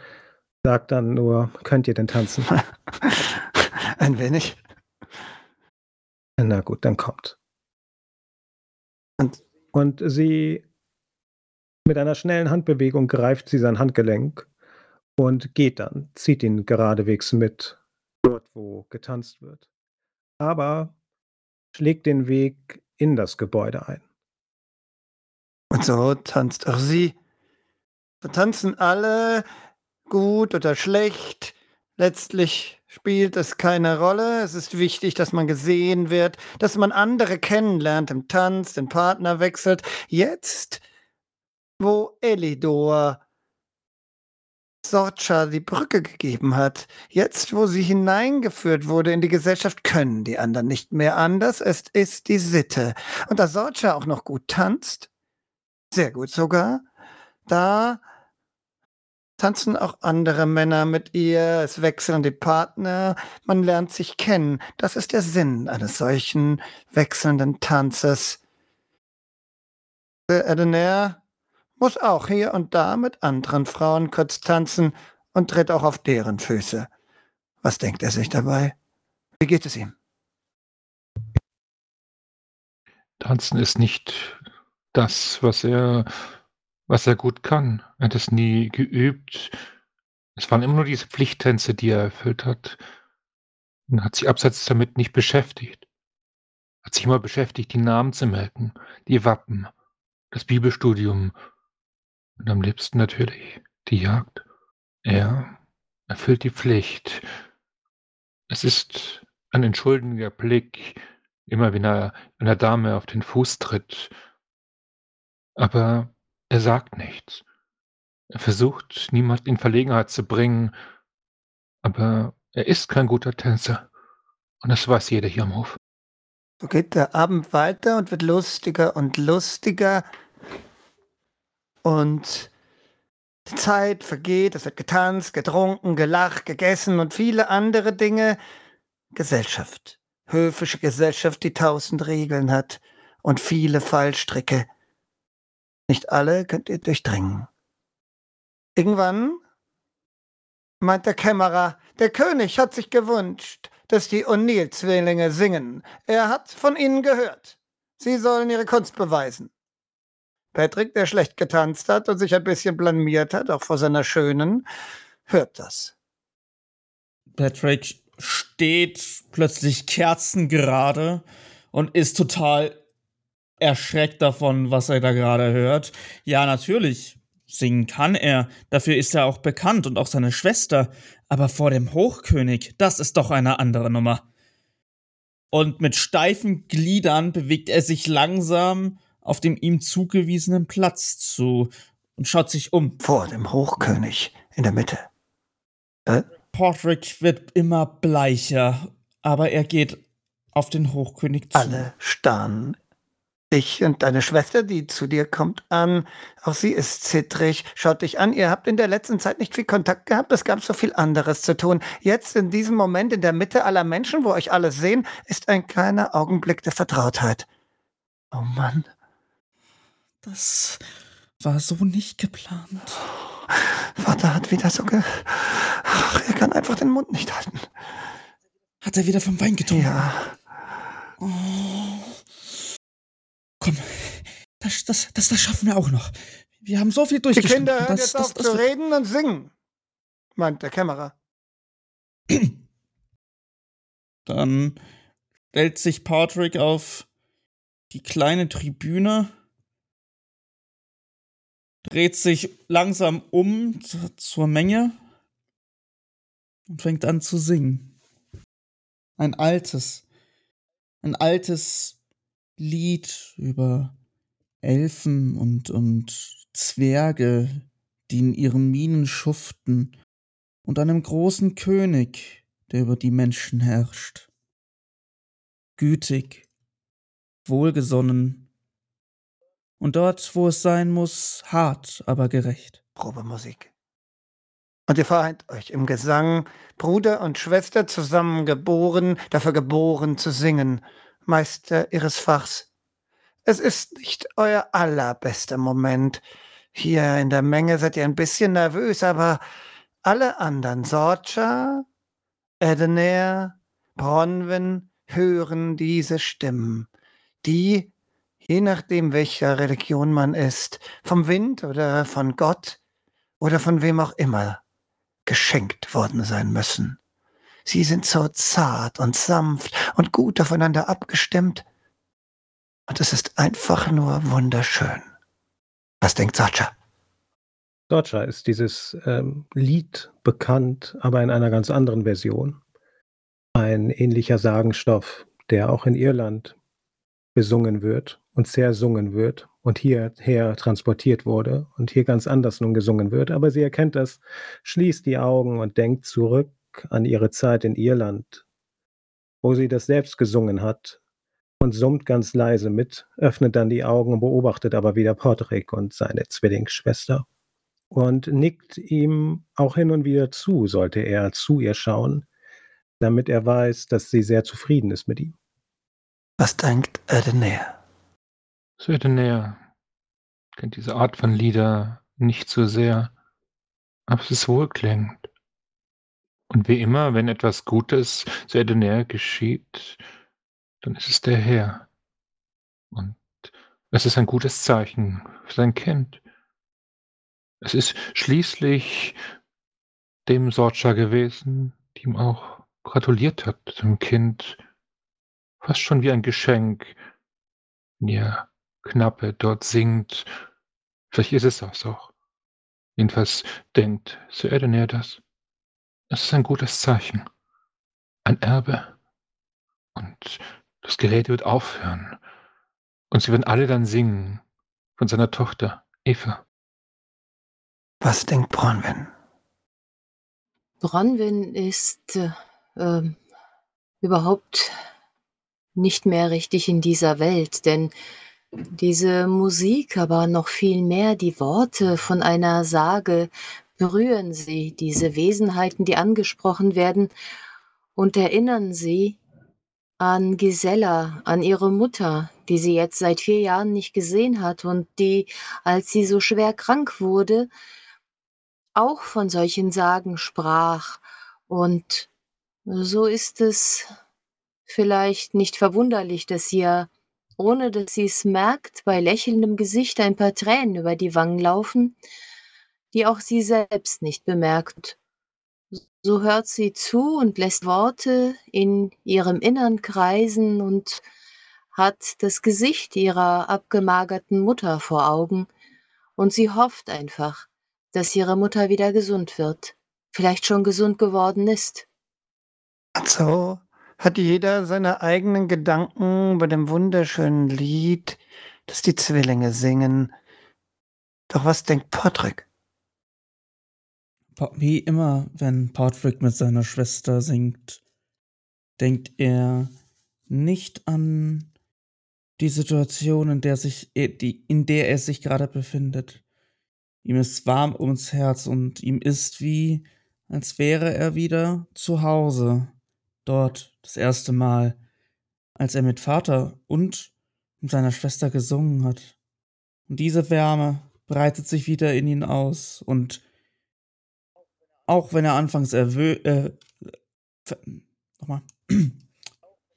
sagt dann nur, könnt ihr denn tanzen? Ein wenig. Na gut, dann kommt. Und Und sie mit einer schnellen Handbewegung greift sie sein Handgelenk und geht dann, zieht ihn geradewegs mit, dort wo getanzt wird. Aber schlägt den Weg in das Gebäude ein. Und so tanzt auch sie. So tanzen alle, gut oder schlecht. Letztlich spielt es keine Rolle. Es ist wichtig, dass man gesehen wird, dass man andere kennenlernt im Tanz, den Partner wechselt. Jetzt, wo Elidor Sorcha die Brücke gegeben hat, jetzt, wo sie hineingeführt wurde in die Gesellschaft, können die anderen nicht mehr anders. Es ist die Sitte. Und da Sorcha auch noch gut tanzt, sehr gut sogar. Da tanzen auch andere Männer mit ihr, es wechseln die Partner, man lernt sich kennen. Das ist der Sinn eines solchen wechselnden Tanzes. Der Edenair muss auch hier und da mit anderen Frauen kurz tanzen und tritt auch auf deren Füße. Was denkt er sich dabei? Wie geht es ihm? Tanzen ist nicht das, was er was er gut kann. Er hat es nie geübt. Es waren immer nur diese Pflichttänze, die er erfüllt hat und hat sich abseits damit nicht beschäftigt. Hat sich immer beschäftigt, die Namen zu merken, die Wappen, das Bibelstudium und am liebsten natürlich die Jagd. Er erfüllt die Pflicht. Es ist ein entschuldigender Blick, immer wenn er einer Dame auf den Fuß tritt. Aber er sagt nichts. Er versucht, niemand in Verlegenheit zu bringen, aber er ist kein guter Tänzer. Und das weiß jeder hier am Hof. So geht der Abend weiter und wird lustiger und lustiger. Und die Zeit vergeht, es wird getanzt, getrunken, gelacht, gegessen und viele andere Dinge. Gesellschaft. Höfische Gesellschaft, die tausend Regeln hat und viele Fallstricke. Nicht alle könnt ihr durchdringen. Irgendwann meint der Kämmerer, der König hat sich gewünscht, dass die O'Neill-Zwillinge singen. Er hat von ihnen gehört. Sie sollen ihre Kunst beweisen. Patrick, der schlecht getanzt hat und sich ein bisschen blamiert hat, auch vor seiner Schönen, hört das. Patrick steht plötzlich kerzengerade und ist total erschreckt davon, was er da gerade hört. Ja, natürlich, singen kann er, dafür ist er auch bekannt und auch seine Schwester, aber vor dem Hochkönig, das ist doch eine andere Nummer. Und mit steifen Gliedern bewegt er sich langsam auf dem ihm zugewiesenen Platz zu und schaut sich um. Vor dem Hochkönig in der Mitte. Äh? Portrick wird immer bleicher, aber er geht auf den Hochkönig zu. Alle starren. Ich und deine Schwester, die zu dir kommt, an. Auch sie ist zittrig. Schaut dich an. Ihr habt in der letzten Zeit nicht viel Kontakt gehabt. Es gab so viel anderes zu tun. Jetzt in diesem Moment in der Mitte aller Menschen, wo euch alle sehen, ist ein kleiner Augenblick der Vertrautheit. Oh Mann. Das war so nicht geplant. Vater hat wieder so ge. Ach, er kann einfach den Mund nicht halten. Hat er wieder vom Wein getrunken? Ja. Oh. Komm, das, das, das, das schaffen wir auch noch. Wir haben so viel durchgestanden. Die Kinder hören jetzt auf zu reden und singen, meint der Kämmerer. Dann stellt sich Patrick auf die kleine Tribüne dreht sich langsam um zur Menge und fängt an zu singen. Ein altes, ein altes Lied über Elfen und, und Zwerge, die in ihren Minen schuften, und einem großen König, der über die Menschen herrscht. Gütig, wohlgesonnen und dort, wo es sein muss, hart, aber gerecht. Probemusik. Und ihr vereint euch im Gesang, Bruder und Schwester zusammen geboren, dafür geboren zu singen, Meister ihres Fachs. Es ist nicht euer allerbester Moment. Hier in der Menge seid ihr ein bisschen nervös, aber alle anderen, Sorcha, Edener, Bronwyn, hören diese Stimmen, die je nachdem, welcher Religion man ist, vom Wind oder von Gott oder von wem auch immer, geschenkt worden sein müssen. Sie sind so zart und sanft und gut aufeinander abgestimmt. Und es ist einfach nur wunderschön. Was denkt Sacha? Sacha ist dieses ähm, Lied bekannt, aber in einer ganz anderen Version. Ein ähnlicher Sagenstoff, der auch in Irland besungen wird und zersungen wird und hierher transportiert wurde und hier ganz anders nun gesungen wird. Aber sie erkennt das, schließt die Augen und denkt zurück an ihre Zeit in Irland, wo sie das selbst gesungen hat und summt ganz leise mit, öffnet dann die Augen und beobachtet aber wieder Podrick und seine Zwillingsschwester und nickt ihm auch hin und wieder zu, sollte er zu ihr schauen, damit er weiß, dass sie sehr zufrieden ist mit ihm. Was denkt Edener? Edener kennt diese Art von Lieder nicht so sehr, aber es ist wohlklingend. Und wie immer, wenn etwas Gutes zu Edener geschieht, dann ist es der Herr. Und es ist ein gutes Zeichen für sein Kind. Es ist schließlich dem Sorcha gewesen, die ihm auch gratuliert hat, dem Kind, fast schon wie ein Geschenk, wenn ihr Knappe dort singt. Vielleicht ist es das auch. Jedenfalls denkt Sir Edener das. Es ist ein gutes Zeichen. Ein Erbe. Und Das Gerät wird aufhören. Und sie werden alle dann singen von seiner Tochter, Eva. Was denkt Bronwyn? Bronwyn ist äh, ähm, überhaupt nicht mehr richtig in dieser Welt, denn diese Musik, aber noch viel mehr die Worte von einer Sage berühren sie, diese Wesenheiten, die angesprochen werden, und erinnern sie an Gisella, an ihre Mutter, die sie jetzt seit vier Jahren nicht gesehen hat und die, als sie so schwer krank wurde, auch von solchen Sagen sprach. Und so ist es vielleicht nicht verwunderlich, dass ihr, ohne dass sie es merkt, bei lächelndem Gesicht ein paar Tränen über die Wangen laufen, die auch sie selbst nicht bemerkt. So hört sie zu und lässt Worte in ihrem Innern kreisen und hat das Gesicht ihrer abgemagerten Mutter vor Augen, und sie hofft einfach, dass ihre Mutter wieder gesund wird, vielleicht schon gesund geworden ist. Also hat jeder seine eigenen Gedanken bei dem wunderschönen Lied, das die Zwillinge singen. Doch was denkt Patrick? Wie immer, wenn Patrick mit seiner Schwester singt, denkt er nicht an die Situation, in der, sich, in der er sich gerade befindet. Ihm ist warm ums Herz und ihm ist wie, als wäre er wieder zu Hause, dort das erste Mal, als er mit Vater und mit seiner Schwester gesungen hat. Und diese Wärme breitet sich wieder in ihn aus und auch wenn er anfangs erwö äh, nochmal.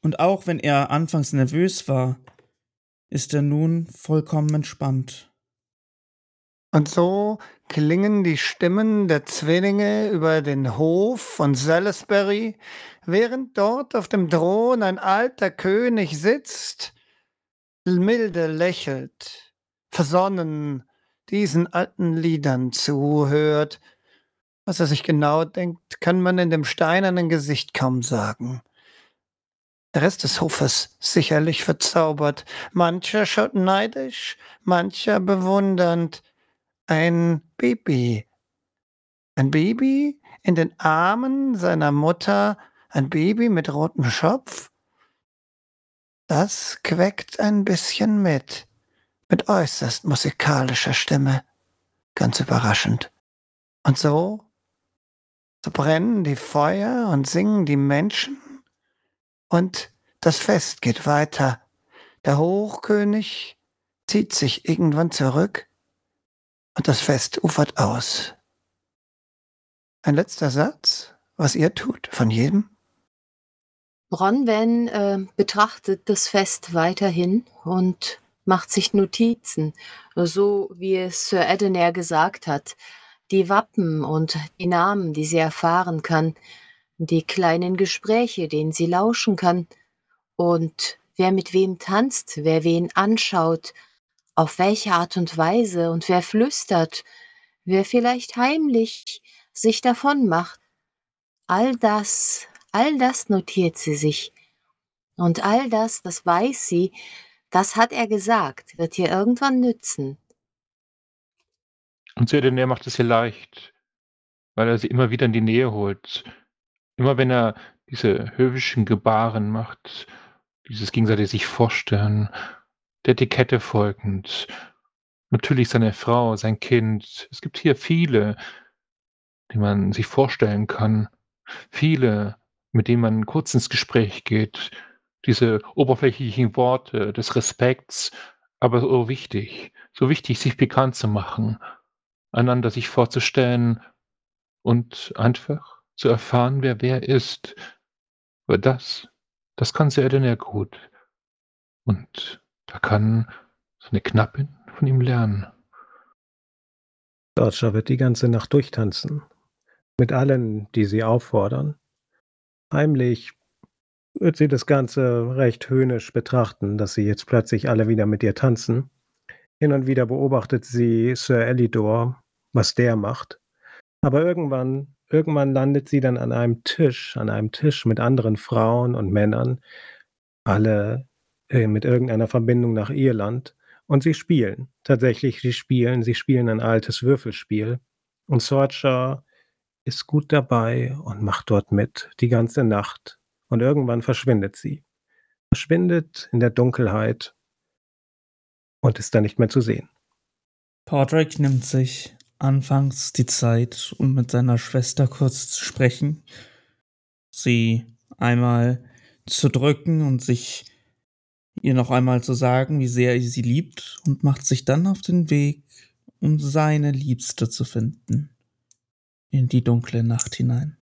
Und auch wenn er anfangs nervös war, ist er nun vollkommen entspannt. Und so klingen die Stimmen der Zwillinge über den Hof von Salisbury, während dort auf dem Thron ein alter König sitzt, milde lächelt, versonnen diesen alten Liedern zuhört was er sich genau denkt, kann man in dem steinernen Gesicht kaum sagen. Der Rest des Hofes sicherlich verzaubert. Mancher schaut neidisch, mancher bewundernd. Ein Baby. Ein Baby in den Armen seiner Mutter, ein Baby mit rotem Schopf. Das queckt ein bisschen mit, mit äußerst musikalischer Stimme. Ganz überraschend. Und so so brennen die Feuer und singen die Menschen und das Fest geht weiter. Der Hochkönig zieht sich irgendwann zurück und das Fest ufert aus. Ein letzter Satz, was ihr tut, von jedem? Bronwen äh, betrachtet das Fest weiterhin und macht sich Notizen, so wie es Sir Edener gesagt hat die Wappen und die Namen, die sie erfahren kann, die kleinen Gespräche, denen sie lauschen kann, und wer mit wem tanzt, wer wen anschaut, auf welche Art und Weise und wer flüstert, wer vielleicht heimlich sich davon macht. All das, all das notiert sie sich. Und all das, das weiß sie, das hat er gesagt, wird ihr irgendwann nützen. Und Söldner macht es ihr leicht, weil er sie immer wieder in die Nähe holt. Immer wenn er diese höfischen Gebaren macht, dieses gegenseitig sich vorstellen, der Etikette folgend, natürlich seine Frau, sein Kind. Es gibt hier viele, die man sich vorstellen kann. Viele, mit denen man kurz ins Gespräch geht. Diese oberflächlichen Worte des Respekts, aber so wichtig, so wichtig, sich bekannt zu machen einander sich vorzustellen und einfach zu erfahren, wer wer ist. Aber das, das kann sehr denn ja gut. Und da kann so eine Knappin von ihm lernen. Dodger wird die ganze Nacht durchtanzen. Mit allen, die sie auffordern. Heimlich wird sie das Ganze recht höhnisch betrachten, dass sie jetzt plötzlich alle wieder mit ihr tanzen. Hin und wieder beobachtet sie Sir Elidor, was der macht. Aber irgendwann irgendwann landet sie dann an einem Tisch an einem Tisch mit anderen Frauen und Männern, alle äh, mit irgendeiner Verbindung nach Irland und sie spielen. Tatsächlich, sie spielen, sie spielen ein altes Würfelspiel und Sorcha ist gut dabei und macht dort mit die ganze Nacht und irgendwann verschwindet sie. Verschwindet in der Dunkelheit und ist dann nicht mehr zu sehen. Pordrake nimmt sich anfangs die Zeit, um mit seiner Schwester kurz zu sprechen, sie einmal zu drücken und sich ihr noch einmal zu sagen, wie sehr er sie liebt und macht sich dann auf den Weg, um seine Liebste zu finden, in die dunkle Nacht hinein.